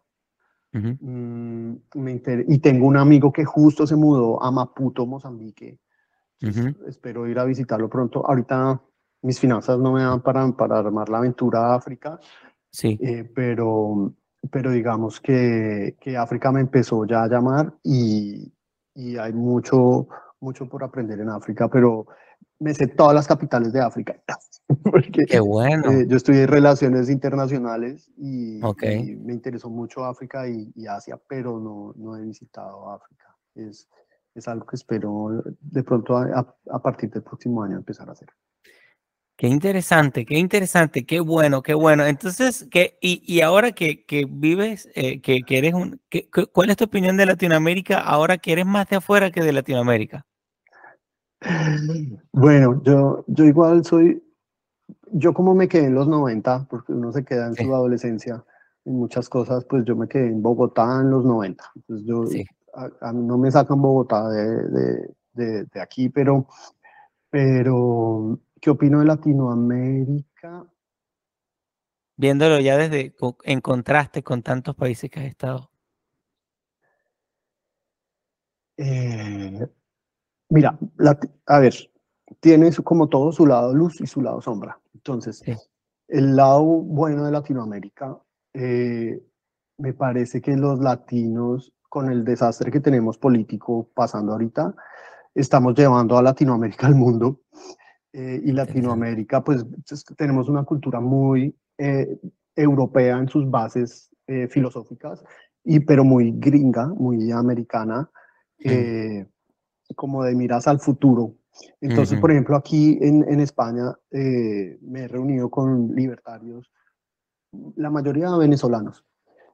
A: ujú,
B: Mm, me inter- y tengo un amigo que justo se mudó a Maputo, Mozambique. Entonces,
A: ujú.
B: Espero ir a visitarlo pronto. Ahorita mis finanzas no me dan para, para armar la aventura a África,
A: sí.
B: Eh, pero, pero digamos que, que, África me empezó ya a llamar y, y hay mucho, mucho por aprender en África, pero me sé todas las capitales de África.
A: Porque, Qué bueno.
B: Eh, yo estudié relaciones internacionales y, me interesó mucho África y, y, Asia, pero no, no he visitado África. Es, es algo que espero de pronto a, a, partir del próximo año empezar a hacer.
A: Qué interesante, qué interesante, qué bueno, qué bueno. Entonces, ¿qué, y, y ahora que, que vives, eh, que, que, eres un, que, ¿cuál es tu opinión de Latinoamérica ahora que eres más de afuera que de Latinoamérica?
B: Bueno, yo, yo igual soy, yo como me quedé en los 90, porque uno se queda en su adolescencia en muchas cosas, pues yo me quedé en Bogotá en los 90. Entonces yo, a, mí no me sacan Bogotá de, de, de, de aquí, pero, pero ¿Qué opino de Latinoamérica?
A: Viéndolo ya desde en contraste con tantos países que has estado.
B: Eh, mira, a ver, tiene como todo su lado luz y su lado sombra. Entonces, el lado bueno de Latinoamérica, eh, me parece que los latinos, con el desastre que tenemos político pasando ahorita, estamos llevando a Latinoamérica al mundo eh, y Latinoamérica, pues tenemos una cultura muy eh, europea en sus bases eh, filosóficas, y, pero muy gringa, muy americana, como de miras al futuro. Entonces, por ejemplo, aquí en, en España me he reunido con libertarios, la mayoría venezolanos,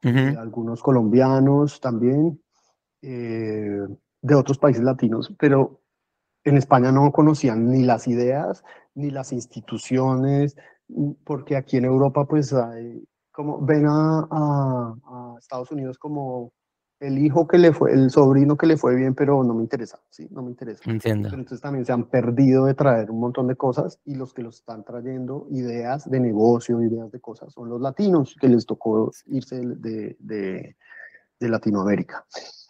B: algunos colombianos también, de otros países latinos, pero en España no conocían ni las ideas, ni las instituciones, porque aquí en Europa pues hay, como ven a, a, Estados Unidos como el hijo que le fue, el sobrino que le fue bien, pero no me interesa, sí, no me interesa.
A: Entiendo.
B: entonces también se han perdido de traer un montón de cosas y los que los están trayendo ideas de negocio, ideas de cosas, son los latinos que les tocó irse de, de, de Latinoamérica.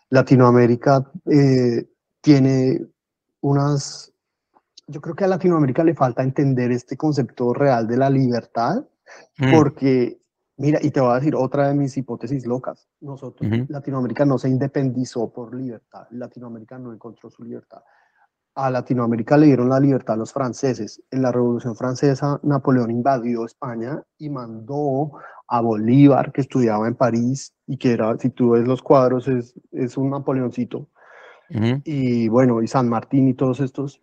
B: Latinoamérica eh, tiene unas, yo creo que a Latinoamérica le falta entender este concepto real de la libertad, mm. porque, mira, y te voy a decir otra de mis hipótesis locas, nosotros, Latinoamérica no se independizó por libertad, Latinoamérica no encontró su libertad. A Latinoamérica le dieron la libertad a los franceses. En la Revolución Francesa, Napoleón invadió España y mandó a Bolívar, que estudiaba en París y que era, si tú ves los cuadros, es, es un Napoleoncito, y bueno, y San Martín y todos estos,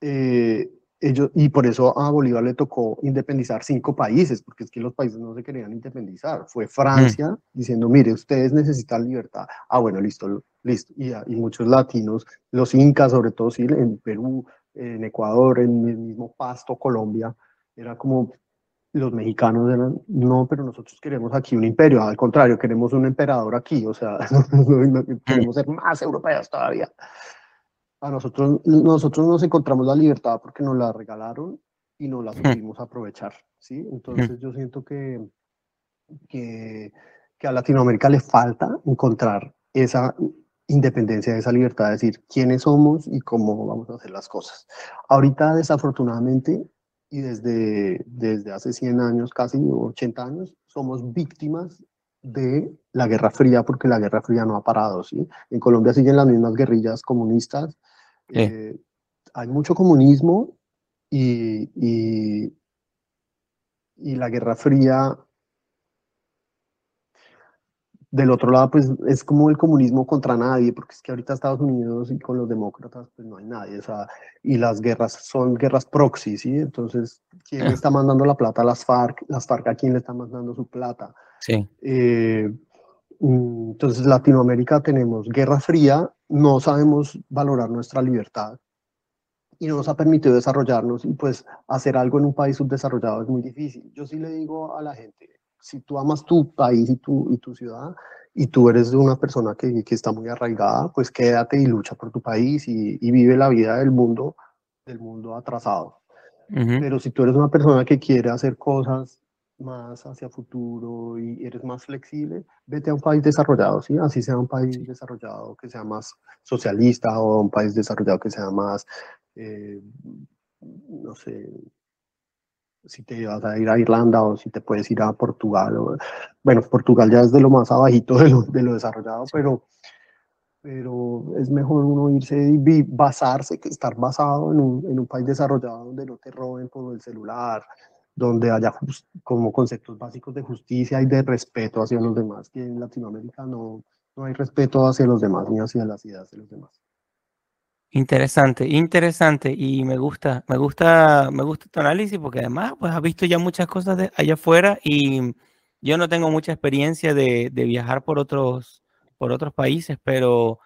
B: eh, ellos, y por eso a Bolívar le tocó independizar cinco países, porque es que los países no se querían independizar. Fue Francia diciendo, mire, ustedes necesitan libertad. Ah, bueno, listo, listo. Y, y, muchos latinos, los incas sobre todo, sí, en Perú, en Ecuador, en el mismo Pasto, Colombia, era como, los mexicanos eran, no, pero nosotros queremos aquí un imperio, al contrario, queremos un emperador aquí, o sea, queremos ser más europeos todavía. A nosotros, nosotros nos encontramos la libertad porque nos la regalaron y no la supimos aprovechar, ¿sí? Entonces yo siento que, que, que a Latinoamérica le falta encontrar esa independencia, esa libertad de decir quiénes somos y cómo vamos a hacer las cosas. Ahorita, desafortunadamente, y desde, desde hace 100 años, casi 80 años, somos víctimas de la Guerra Fría porque la Guerra Fría no ha parado. ¿sí? En Colombia siguen las mismas guerrillas comunistas. Eh, hay mucho comunismo y, y, y la Guerra Fría del otro lado, pues es como el comunismo contra nadie, porque es que ahorita Estados Unidos y con los demócratas, pues no hay nadie, o sea, y las guerras son guerras proxy, ¿sí? Entonces, ¿quién le está mandando la plata a las FARC? Las FARC a quién le están mandando su plata.
A: Sí.
B: Eh, mm, entonces, Latinoamérica tenemos guerra fría, no sabemos valorar nuestra libertad y no nos ha permitido desarrollarnos y pues hacer algo en un país subdesarrollado es muy difícil. Yo sí le digo a la gente, si tú amas tu país y tu, y tu ciudad y tú eres una persona que, que está muy arraigada, pues quédate y lucha por tu país y, y vive la vida del mundo, del mundo atrasado. Pero si tú eres una persona que quiere hacer cosas más hacia futuro y eres más flexible, vete a un país desarrollado, ¿sí? Así sea un país desarrollado que sea más socialista o un país desarrollado que sea más, eh, no sé, si te vas a ir a Irlanda o si te puedes ir a Portugal. O, bueno, Portugal ya es de lo más abajito de lo, de lo desarrollado, pero, pero es mejor uno irse y basarse que estar basado en un, en un país desarrollado donde no te roben por el celular, donde haya como conceptos básicos de justicia y de respeto hacia los demás, que en Latinoamérica no, no hay respeto hacia los demás ni hacia las ideas de los demás.
A: Interesante, interesante y me gusta, me gusta, me gusta tu análisis porque además pues has visto ya muchas cosas allá afuera y yo no tengo mucha experiencia de, viajar por otros, por otros países, pero,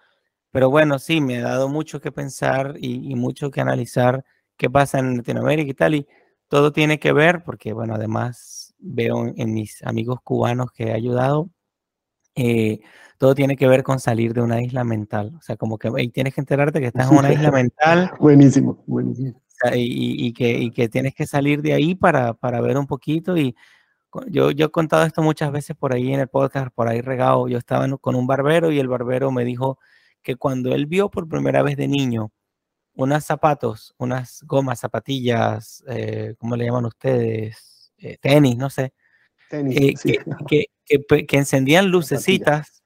A: pero bueno, sí, me ha dado mucho que pensar y, mucho que analizar qué pasa en Latinoamérica y tal y todo tiene que ver porque bueno, además veo en, mis amigos cubanos que he ayudado eh, todo tiene que ver con salir de una isla mental. O sea, como que tienes que enterarte que estás en una isla mental.
B: buenísimo, buenísimo.
A: Y, que, y que tienes que salir de ahí para, para ver un poquito. Y yo, yo he contado esto muchas veces por ahí en el podcast, por ahí regado. Yo estaba con un barbero y el barbero me dijo que cuando él vio por primera vez de niño unas zapatos, unas gomas, zapatillas, eh, ¿cómo le llaman ustedes? Eh, tenis, no sé. Tenis, eh, sí. que, que, que, encendían lucecitas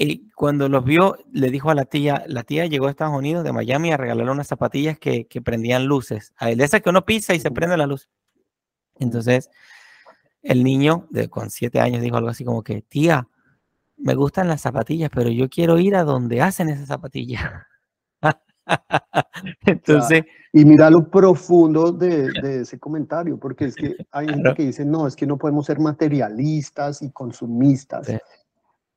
A: y cuando los vio, le dijo a la tía, la tía llegó a Estados Unidos de Miami a regalarle unas zapatillas que, que prendían luces. A él, de esas que uno pisa y se prende la luz. Entonces, el niño de, con siete años dijo algo así como que, tía, me gustan las zapatillas, pero yo quiero ir a donde hacen esas zapatillas.
B: Entonces. Y mira lo profundo de, de, ese comentario, porque es que hay gente que dice, no, es que no podemos ser materialistas y consumistas.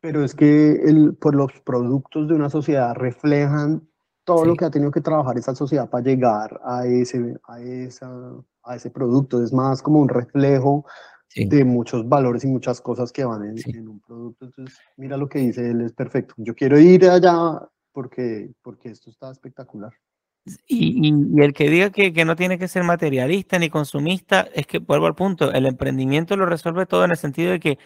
B: Pero es que el, pues los productos de una sociedad reflejan todo lo que ha tenido que trabajar esa sociedad para llegar a ese, a esa, a ese producto. Es más como un reflejo de muchos valores y muchas cosas que van en, un producto. Entonces, mira lo que dice él, es perfecto. Yo quiero ir allá porque, porque esto está espectacular.
A: Y, y, el que diga que, que, no tiene que ser materialista ni consumista, es que vuelvo al punto, el emprendimiento lo resuelve todo en el sentido de que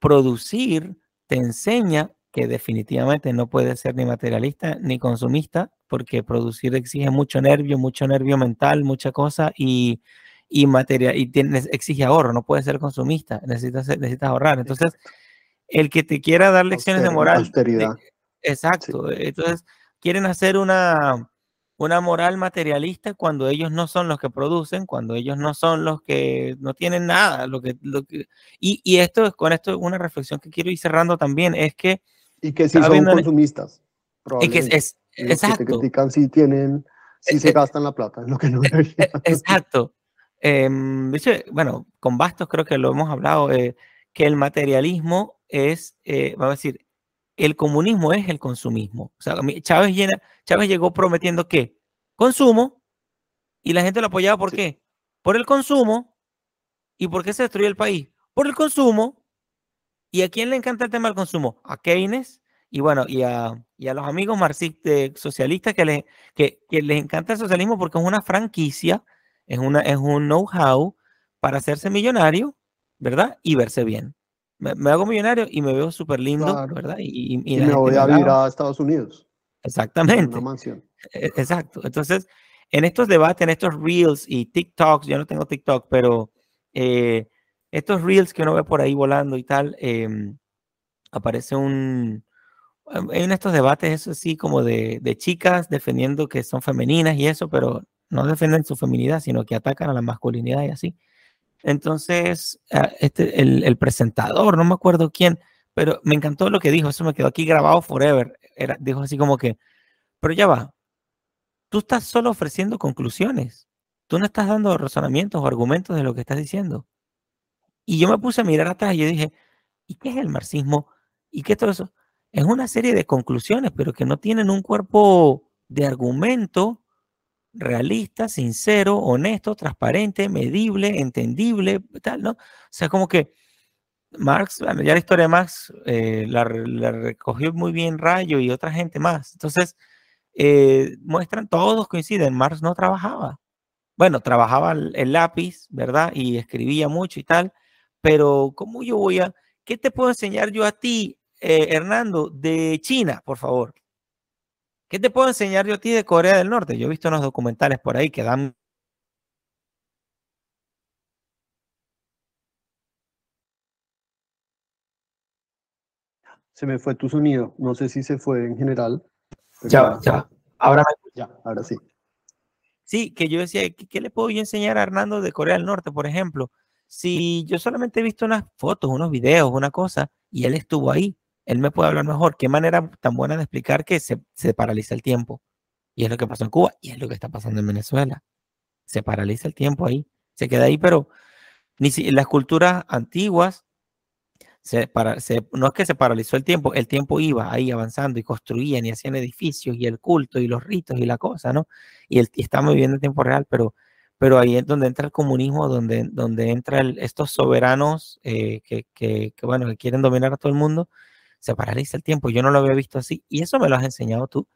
A: producir te enseña que definitivamente no puede ser ni materialista ni consumista, porque producir exige mucho nervio, mucho nervio mental, mucha cosa y, y, material, y tienes, exige ahorro, no puede ser consumista, necesitas, necesitas ahorrar. Entonces, el que te quiera dar lecciones de moral. exacto. Entonces, quieren hacer una, una moral materialista cuando ellos no son los que producen, cuando ellos no son los que no tienen nada. Lo que, lo que, y, y esto con esto es una reflexión que quiero ir cerrando también, es que...
B: Y que si son consumistas.
A: Y que es, exacto.
B: Que critican si tienen, si se gastan la plata, lo que no
A: e, e, Exacto. Eh, bueno, con Bastos creo que lo hemos hablado, eh, que el materialismo es, eh, vamos a decir, el comunismo es el consumismo. O sea, Chávez, llena, Chávez llegó prometiendo que consumo y la gente lo apoyaba ¿por qué? Por el consumo. ¿Y por qué se destruyó el país? Por el consumo. ¿Y a quién le encanta el tema del consumo? A Keynes y bueno, y a, y a los amigos marxistas, socialistas que les, que, que les encanta el socialismo porque es una franquicia, es, una, es un know-how para hacerse millonario, ¿verdad? Y verse bien me, hago millonario y me veo súper lindo, ¿verdad?
B: Y, me voy a vivir a Estados Unidos.
A: Exactamente. Una mansión. E, exacto. Entonces, en estos debates, en estos reels y TikToks, yo no tengo TikTok, pero eh, estos reels que uno ve por ahí volando y tal, em, aparece un... En estos debates, eso sí, como de, de chicas defendiendo que son femeninas y eso, pero no defienden su feminidad, sino que atacan a la masculinidad y así. Entonces, ah, este, el, presentador, no me acuerdo quién, pero me encantó lo que dijo, eso me quedó aquí grabado forever. Era, dijo así como que, pero ya va, tú estás solo ofreciendo conclusiones, tú no estás dando razonamientos o argumentos de lo que estás diciendo. Y yo me puse a mirar atrás y dije, ¿y qué es el marxismo? ¿Y qué es todo eso? Es una serie de conclusiones, pero que no tienen un cuerpo de argumento realista, sincero, honesto, transparente, medible, entendible, tal, ¿no? O sea, como que Marx, ya la historia de Marx eh, la, recogió muy bien Rayo y otra gente más. Entonces, eh, muestran, todos coinciden, Marx no trabajaba. Bueno, trabajaba el, lápiz, ¿verdad? Y escribía mucho y tal, pero ¿cómo yo voy a, qué te puedo enseñar yo a ti, eh, Hernando, de China, por favor? ¿Qué te puedo enseñar yo a ti de Corea del Norte? Yo he visto unos documentales por ahí que dan...
B: Se me fue tu sonido, no sé si se fue en general.
A: Ya, ya, ahora
B: ya, ahora sí.
A: Sí, que yo decía, ¿qué, ¿qué, le puedo yo enseñar a Hernando de Corea del Norte, por ejemplo? Si yo solamente he visto unas fotos, unos videos, una cosa, y él estuvo ahí, él me puede hablar mejor. Qué manera tan buena de explicar que se, se paraliza el tiempo. Y es lo que pasó en Cuba y es lo que está pasando en Venezuela. Se paraliza el tiempo ahí, se queda ahí, pero ni si, las culturas antiguas no es que se paralizó el tiempo, el tiempo iba ahí avanzando y construían y hacían edificios y el culto y los ritos y la cosa, ¿no? Y, el, estamos viviendo en tiempo real, pero, pero ahí es donde entra el comunismo, donde, donde entran estos soberanos eh, que, que, que, bueno, que quieren dominar a todo el mundo, se paraliza el tiempo. Yo no lo había visto así y eso me lo has enseñado tú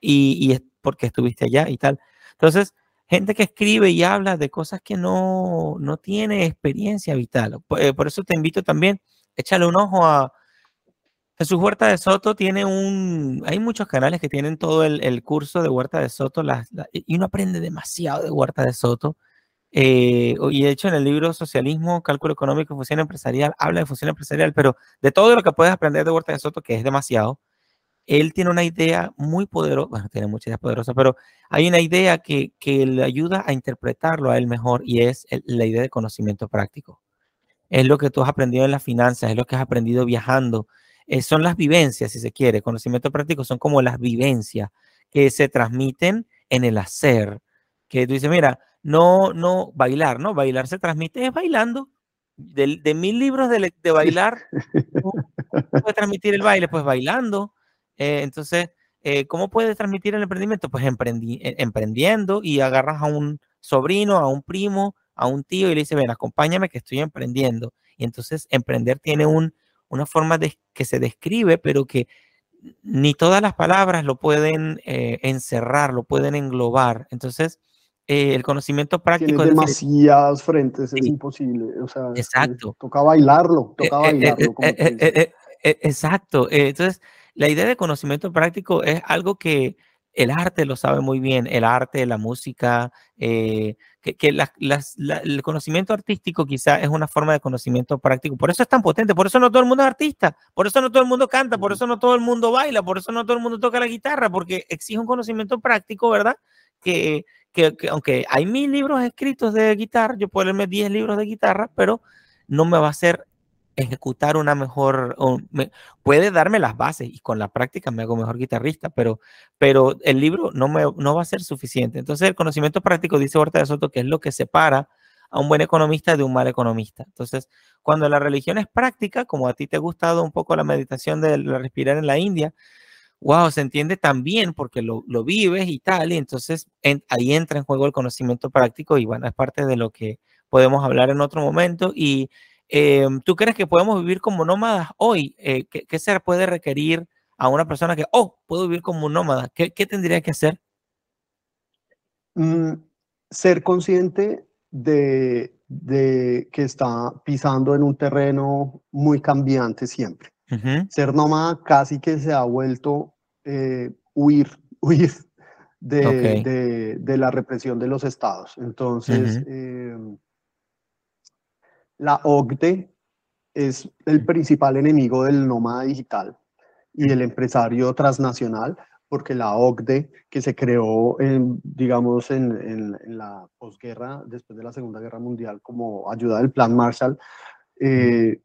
A: y, y es porque estuviste allá y tal. Entonces, gente que escribe y habla de cosas que no, no tiene experiencia vital. Por, eh, eso te invito también échale un ojo a Jesús Huerta de Soto. Tiene un, hay muchos canales que tienen todo el, curso de Huerta de Soto y uno aprende demasiado de Huerta de Soto. Eh, y de hecho en el libro Socialismo, Cálculo Económico y Función Empresarial habla de función empresarial, pero de todo lo que puedes aprender de Huerta de Soto, que es demasiado, él tiene una idea muy poderosa, bueno, tiene muchas ideas poderosas, pero hay una idea que, que le ayuda a interpretarlo a él mejor y es la idea de conocimiento práctico es lo que tú has aprendido en las finanzas, es lo que has aprendido viajando. Eh, son las vivencias, si se quiere. Conocimiento práctico son como las vivencias que se transmiten en el hacer. Que tú dices, mira, no, no, bailar, ¿no? Bailar se transmite es bailando. De, mil libros de, de bailar, ¿cómo puedes transmitir el baile? Pues bailando. Eh, entonces, eh, ¿cómo puedes transmitir el emprendimiento? Pues emprendiendo y agarras a un sobrino, a un primo, a un tío y le dice, ven, acompáñame que estoy emprendiendo. Y entonces emprender tiene un, una forma de, que se describe, pero que ni todas las palabras lo pueden eh, encerrar, lo pueden englobar. Entonces, eh, el conocimiento práctico...
B: Tiene demasiadas frentes, es imposible. O sea,
A: exacto.
B: toca bailarlo, toca bailarlo.
A: exacto. Entonces, la idea de conocimiento práctico es algo que el arte lo sabe muy bien, el arte, la música, eh, que, el conocimiento artístico quizá es una forma de conocimiento práctico. Por eso es tan potente, por eso no todo el mundo es artista, por eso no todo el mundo canta, por eso no todo el mundo baila, por eso no todo el mundo toca la guitarra, porque exige un conocimiento práctico, ¿verdad? Que, que, aunque hay mil libros escritos de guitarra, yo puedo leerme diez libros de guitarra, pero no me va a ser ejecutar una mejor, puede darme las bases y con la práctica me hago mejor guitarrista, pero, pero el libro no, me, no va a ser suficiente. Entonces el conocimiento práctico, dice Horta de Soto, que es lo que separa a un buen economista de un mal economista. Entonces, cuando la religión es práctica, como a ti te ha gustado un poco la meditación de respirar en la India, wow, se entiende también porque lo, lo vives y tal, y entonces ahí entra en juego el conocimiento práctico y bueno, es parte de lo que podemos hablar en otro momento y Em, ¿Tú crees que podemos vivir como nómadas hoy? Eh, ¿qué, se puede requerir a una persona que, oh, puedo vivir como un nómada? ¿Qué, tendría que hacer?
B: Mm, ser consciente de, que está pisando en un terreno muy cambiante siempre. Ser nómada casi que se ha vuelto eh, huir, huir de, la represión de los estados. Entonces, la OCDE es el principal enemigo del nómada digital y del empresario transnacional, porque la OCDE, que se creó, en, digamos, en, la posguerra, después de la Segunda Guerra Mundial, como ayuda del Plan Marshall, eh,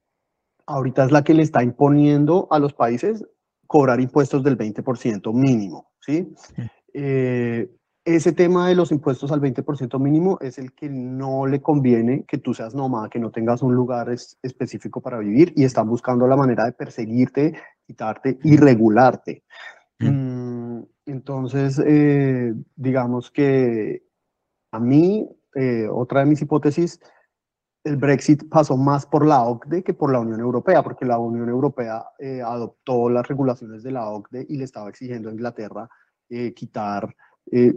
B: ahorita es la que le está imponiendo a los países cobrar impuestos del 20% mínimo, ¿sí? Eh, ese tema de los impuestos al 20% mínimo es el que no le conviene que tú seas nómada, que no tengas un lugar específico para vivir y están buscando la manera de perseguirte, quitarte y regularte. Mm, entonces, eh, digamos que a mí, eh, otra de mis hipótesis, el Brexit pasó más por la OCDE que por la Unión Europea, porque la Unión Europea eh, adoptó las regulaciones de la OCDE y le estaba exigiendo a Inglaterra quitar eh,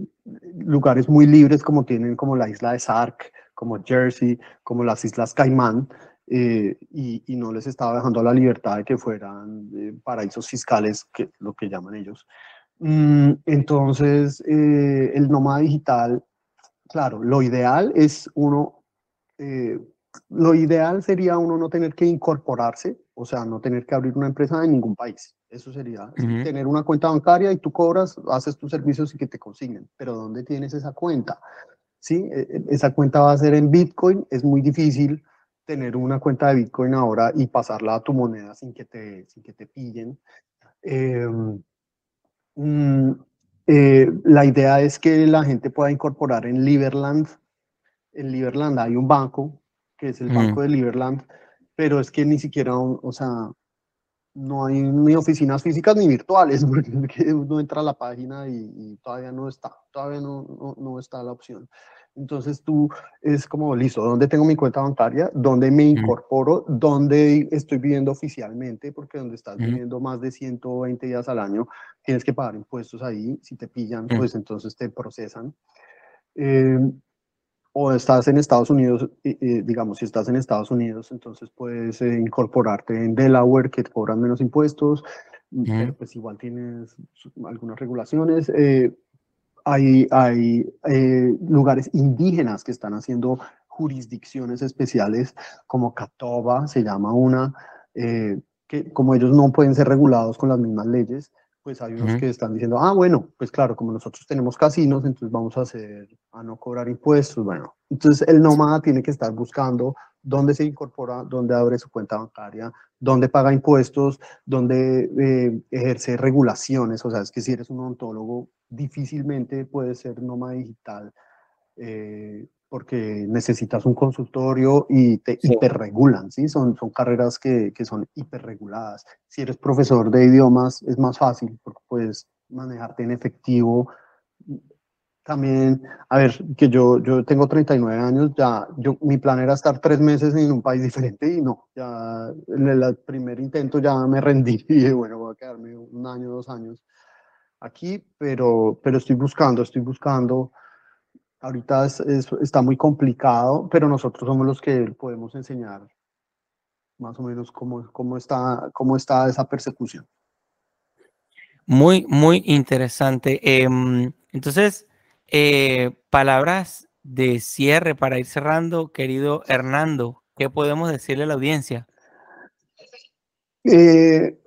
B: lugares muy libres como tienen como la isla de Sark, como Jersey, como las islas Caimán, eh, y, no les estaba dejando la libertad de que fueran eh, paraísos fiscales, que lo que llaman ellos. Mm, entonces, el nómada digital, claro, lo ideal es uno lo ideal sería uno no tener que incorporarse, o sea, no tener que abrir una empresa en ningún país. Eso sería tener una cuenta bancaria y tú cobras, haces tus servicios y que te consignen. Pero ¿dónde tienes esa cuenta? Sí, e, e, esa cuenta va a ser en Bitcoin. Es muy difícil tener una cuenta de Bitcoin ahora y pasarla a tu moneda sin que te, sin que te pillen. Em, mm, eh, la idea es que la gente pueda incorporar en Liberland. En Liberland hay un banco, que es el banco de Liberland, pero es que ni siquiera, o sea, no hay ni oficinas físicas ni virtuales, porque uno entra a la página y, todavía no está, todavía no, no, está la opción. Entonces tú es como, listo, ¿dónde tengo mi cuenta bancaria? ¿Dónde me incorporo? ¿Dónde estoy viviendo oficialmente? Porque donde estás viviendo más de 120 días al año, tienes que pagar impuestos ahí. Si te pillan, pues entonces te procesan. Eh, o estás en Estados Unidos, digamos, si estás en Estados Unidos, entonces puedes eh, incorporarte en Delaware, que te cobran menos impuestos, mm, pero pues igual tienes algunas regulaciones. Eh, hay hay eh, lugares indígenas que están haciendo jurisdicciones especiales, como Catoba, se llama una, que como ellos no pueden ser regulados con las mismas leyes, pues hay unos que están diciendo, ah, bueno, pues claro, como nosotros tenemos casinos, entonces vamos a hacer, a no cobrar impuestos, bueno. Entonces el nómada tiene que estar buscando dónde se incorpora, dónde abre su cuenta bancaria, dónde paga impuestos, dónde eh, ejerce regulaciones, o sea, es que si eres un ontólogo, difícilmente puedes ser nómada digital. Eh, porque necesitas un consultorio y te hiperregulan, ¿sí? Son, son carreras que, que, son hiperreguladas. Si eres profesor de idiomas es más fácil porque puedes manejarte en efectivo. También, a ver, que yo, yo tengo 39 años, ya, yo, mi plan era estar tres meses en un país diferente y no, ya en el primer intento ya me rendí y dije, bueno, voy a quedarme un año, dos años aquí, pero, pero estoy buscando, estoy buscando Ahorita está muy complicado, pero nosotros somos los que podemos enseñar más o menos cómo, cómo, está, cómo está esa persecución.
A: Muy, muy interesante. Em, entonces, eh, palabras de cierre para ir cerrando, querido Hernando, ¿qué podemos decirle a la audiencia?
B: Eh,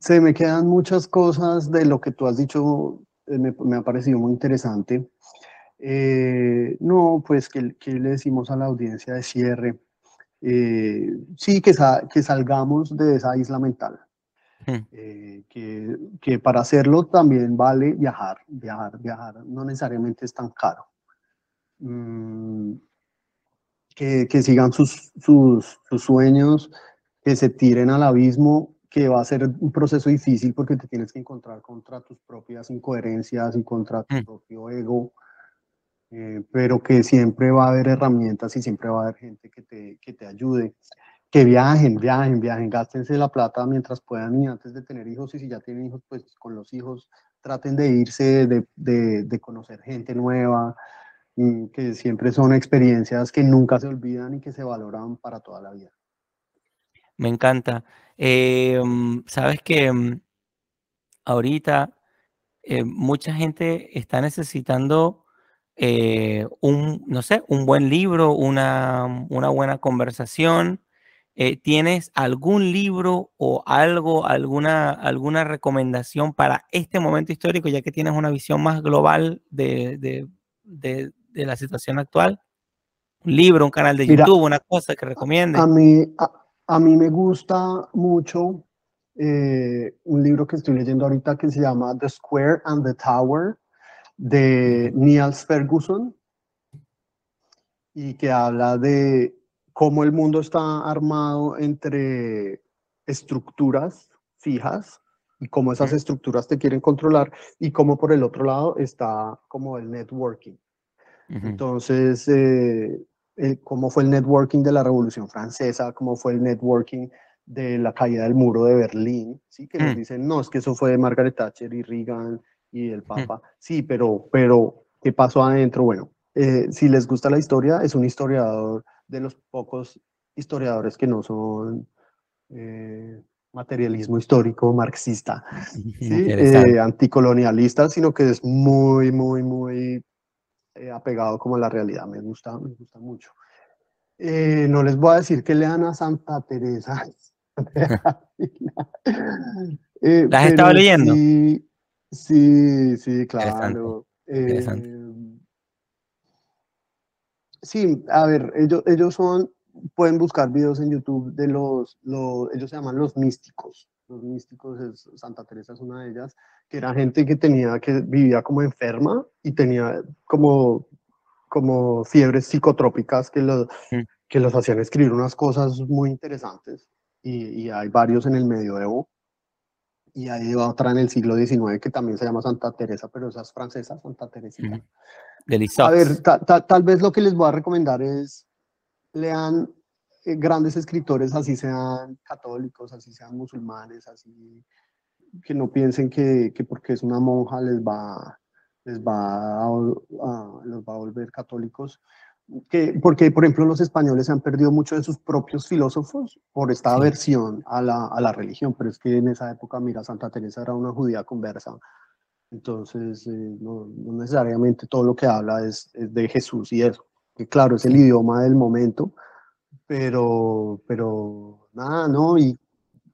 B: se me quedan muchas cosas de lo que tú has dicho, eh, me, me ha parecido muy interesante. Eh, no, pues, ¿qué, le decimos a la audiencia de cierre? Eh, sí, que, que salgamos de esa isla mental. Hmm. Eh, que, que, para hacerlo también vale viajar, viajar, viajar. No necesariamente es tan caro. Mm, que, que, sigan sus, sus, sus sueños, que se tiren al abismo, que va a ser un proceso difícil porque te tienes que encontrar contra tus propias incoherencias y contra tu hmm. propio ego. Eh, pero que siempre va a haber herramientas y siempre va a haber gente que te, que te ayude. Que viajen, viajen, viajen, gástense la plata mientras puedan y antes de tener hijos y si ya tienen hijos, pues con los hijos traten de irse, de, de, de conocer gente nueva, que siempre son experiencias que nunca se olvidan y que se valoran para toda la vida.
A: Me encanta. Eh, Sabes que ahorita eh, mucha gente está necesitando eh, un, no sé, un buen libro, una, una buena conversación. Eh, ¿Tienes algún libro o algo, alguna, alguna recomendación para este momento histórico, ya que tienes una visión más global de, de, de, la situación actual? Un libro, un canal de YouTube, una cosa que recomiende.
B: A mí, a, mí me gusta mucho eh, un libro que estoy leyendo ahorita que se llama The Square and the Tower de Niels Ferguson y que habla de cómo el mundo está armado entre estructuras fijas y cómo esas estructuras te quieren controlar y cómo por el otro lado está como el networking. Entonces, eh, cómo fue el networking de la Revolución Francesa, cómo fue el networking de la caída del muro de Berlín, ¿sí? que nos mm. dicen, no, es que eso fue de Margaret Thatcher y Reagan y el Papa. Sí, pero, pero, ¿qué pasó adentro? Bueno, eh, si les gusta la historia, es un historiador de los pocos historiadores que no son eh, materialismo histórico marxista, eh, anticolonialista, sino que es muy, muy, muy apegado como a la realidad. Me gusta, me gusta mucho. No les voy a decir que lean a Santa Teresa.
A: ¿La has estado leyendo?
B: Sí, sí, claro. Eh, sí, a ver, ellos, ellos son, pueden buscar videos en YouTube de los, los, ellos se llaman los místicos. Los místicos, es, Santa Teresa es una de ellas, que era gente que tenía, que vivía como enferma y tenía como, como fiebres psicotrópicas que los, mm. que los hacían escribir unas cosas muy interesantes. Y, y hay varios en el medioevo y hay otra en el siglo XIX que también se llama Santa Teresa, pero esa es francesa, Santa Teresita.
A: A
B: ver, tal vez lo que les voy a recomendar es lean eh, grandes escritores, así sean católicos, así sean musulmanes, así que no piensen que, que porque es una monja les va, les va a, los va a volver católicos que, porque, por ejemplo, los españoles se han perdido mucho de sus propios filósofos por esta aversión a la, a la, religión, pero es que en esa época, mira, Santa Teresa era una judía conversa, entonces eh, no, necesariamente todo lo que habla es, es, de Jesús y eso, que claro, es el idioma del momento, pero, pero nada, ¿no? Y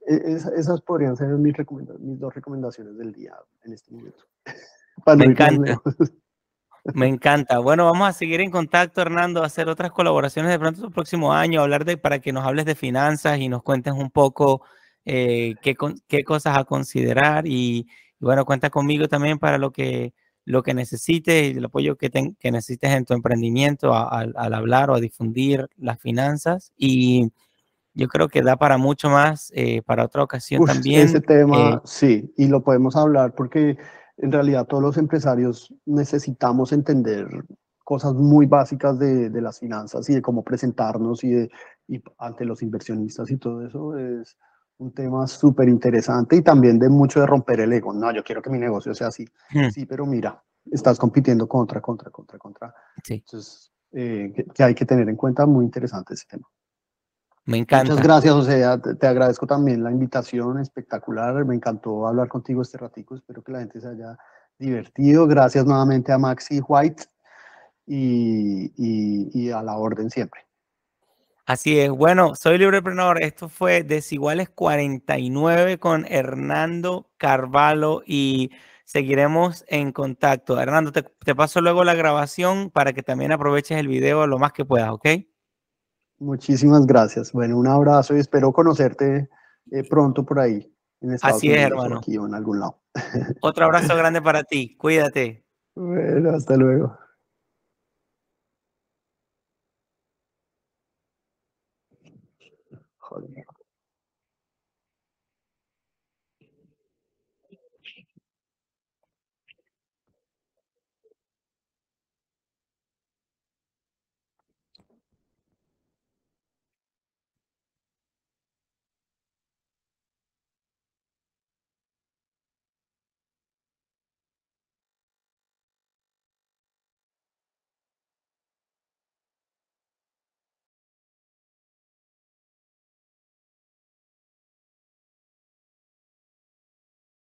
B: e, esas podrían ser mis, mis dos recomendaciones del día en este momento.
A: Me encanta. Me encanta. Bueno, vamos a seguir en contacto, Hernando, a hacer otras colaboraciones de pronto el próximo año, hablar de, para que nos hables de finanzas y nos cuentes un poco eh, qué, qué, cosas a considerar. Y, bueno, cuenta conmigo también para lo que, lo que necesites y el apoyo que, que necesites en tu emprendimiento al hablar o a difundir las finanzas. Y yo creo que da para mucho más, eh, para otra ocasión también.
B: Ese tema, eh, sí, y lo podemos hablar porque en realidad todos los empresarios necesitamos entender cosas muy básicas de, de las finanzas y de cómo presentarnos y, de, y ante los inversionistas y todo eso es un tema súper interesante y también de mucho de romper el ego. No, yo quiero que mi negocio sea así. Hmm. Sí, pero mira, estás compitiendo contra, contra, contra, contra.
A: Sí.
B: Entonces, eh, que, hay que tener en cuenta, muy interesante ese tema.
A: Me encanta.
B: Muchas gracias, José. Te, te, agradezco también la invitación espectacular. Me encantó hablar contigo este ratico. Espero que la gente se haya divertido. Gracias nuevamente a Maxi White y, y, y a la orden siempre.
A: Así es. Bueno, soy Libreprenor. Esto fue Desiguales 49 con Hernando Carvalho y seguiremos en contacto. Hernando, te, te paso luego la grabación para que también aproveches el video lo más que puedas, ¿ok?
B: Muchísimas gracias. Bueno, un abrazo y espero conocerte eh, pronto por ahí.
A: En Estados Así es, hermano.
B: Aquí o en algún lado.
A: Otro abrazo grande para ti. Cuídate.
B: Bueno, hasta luego.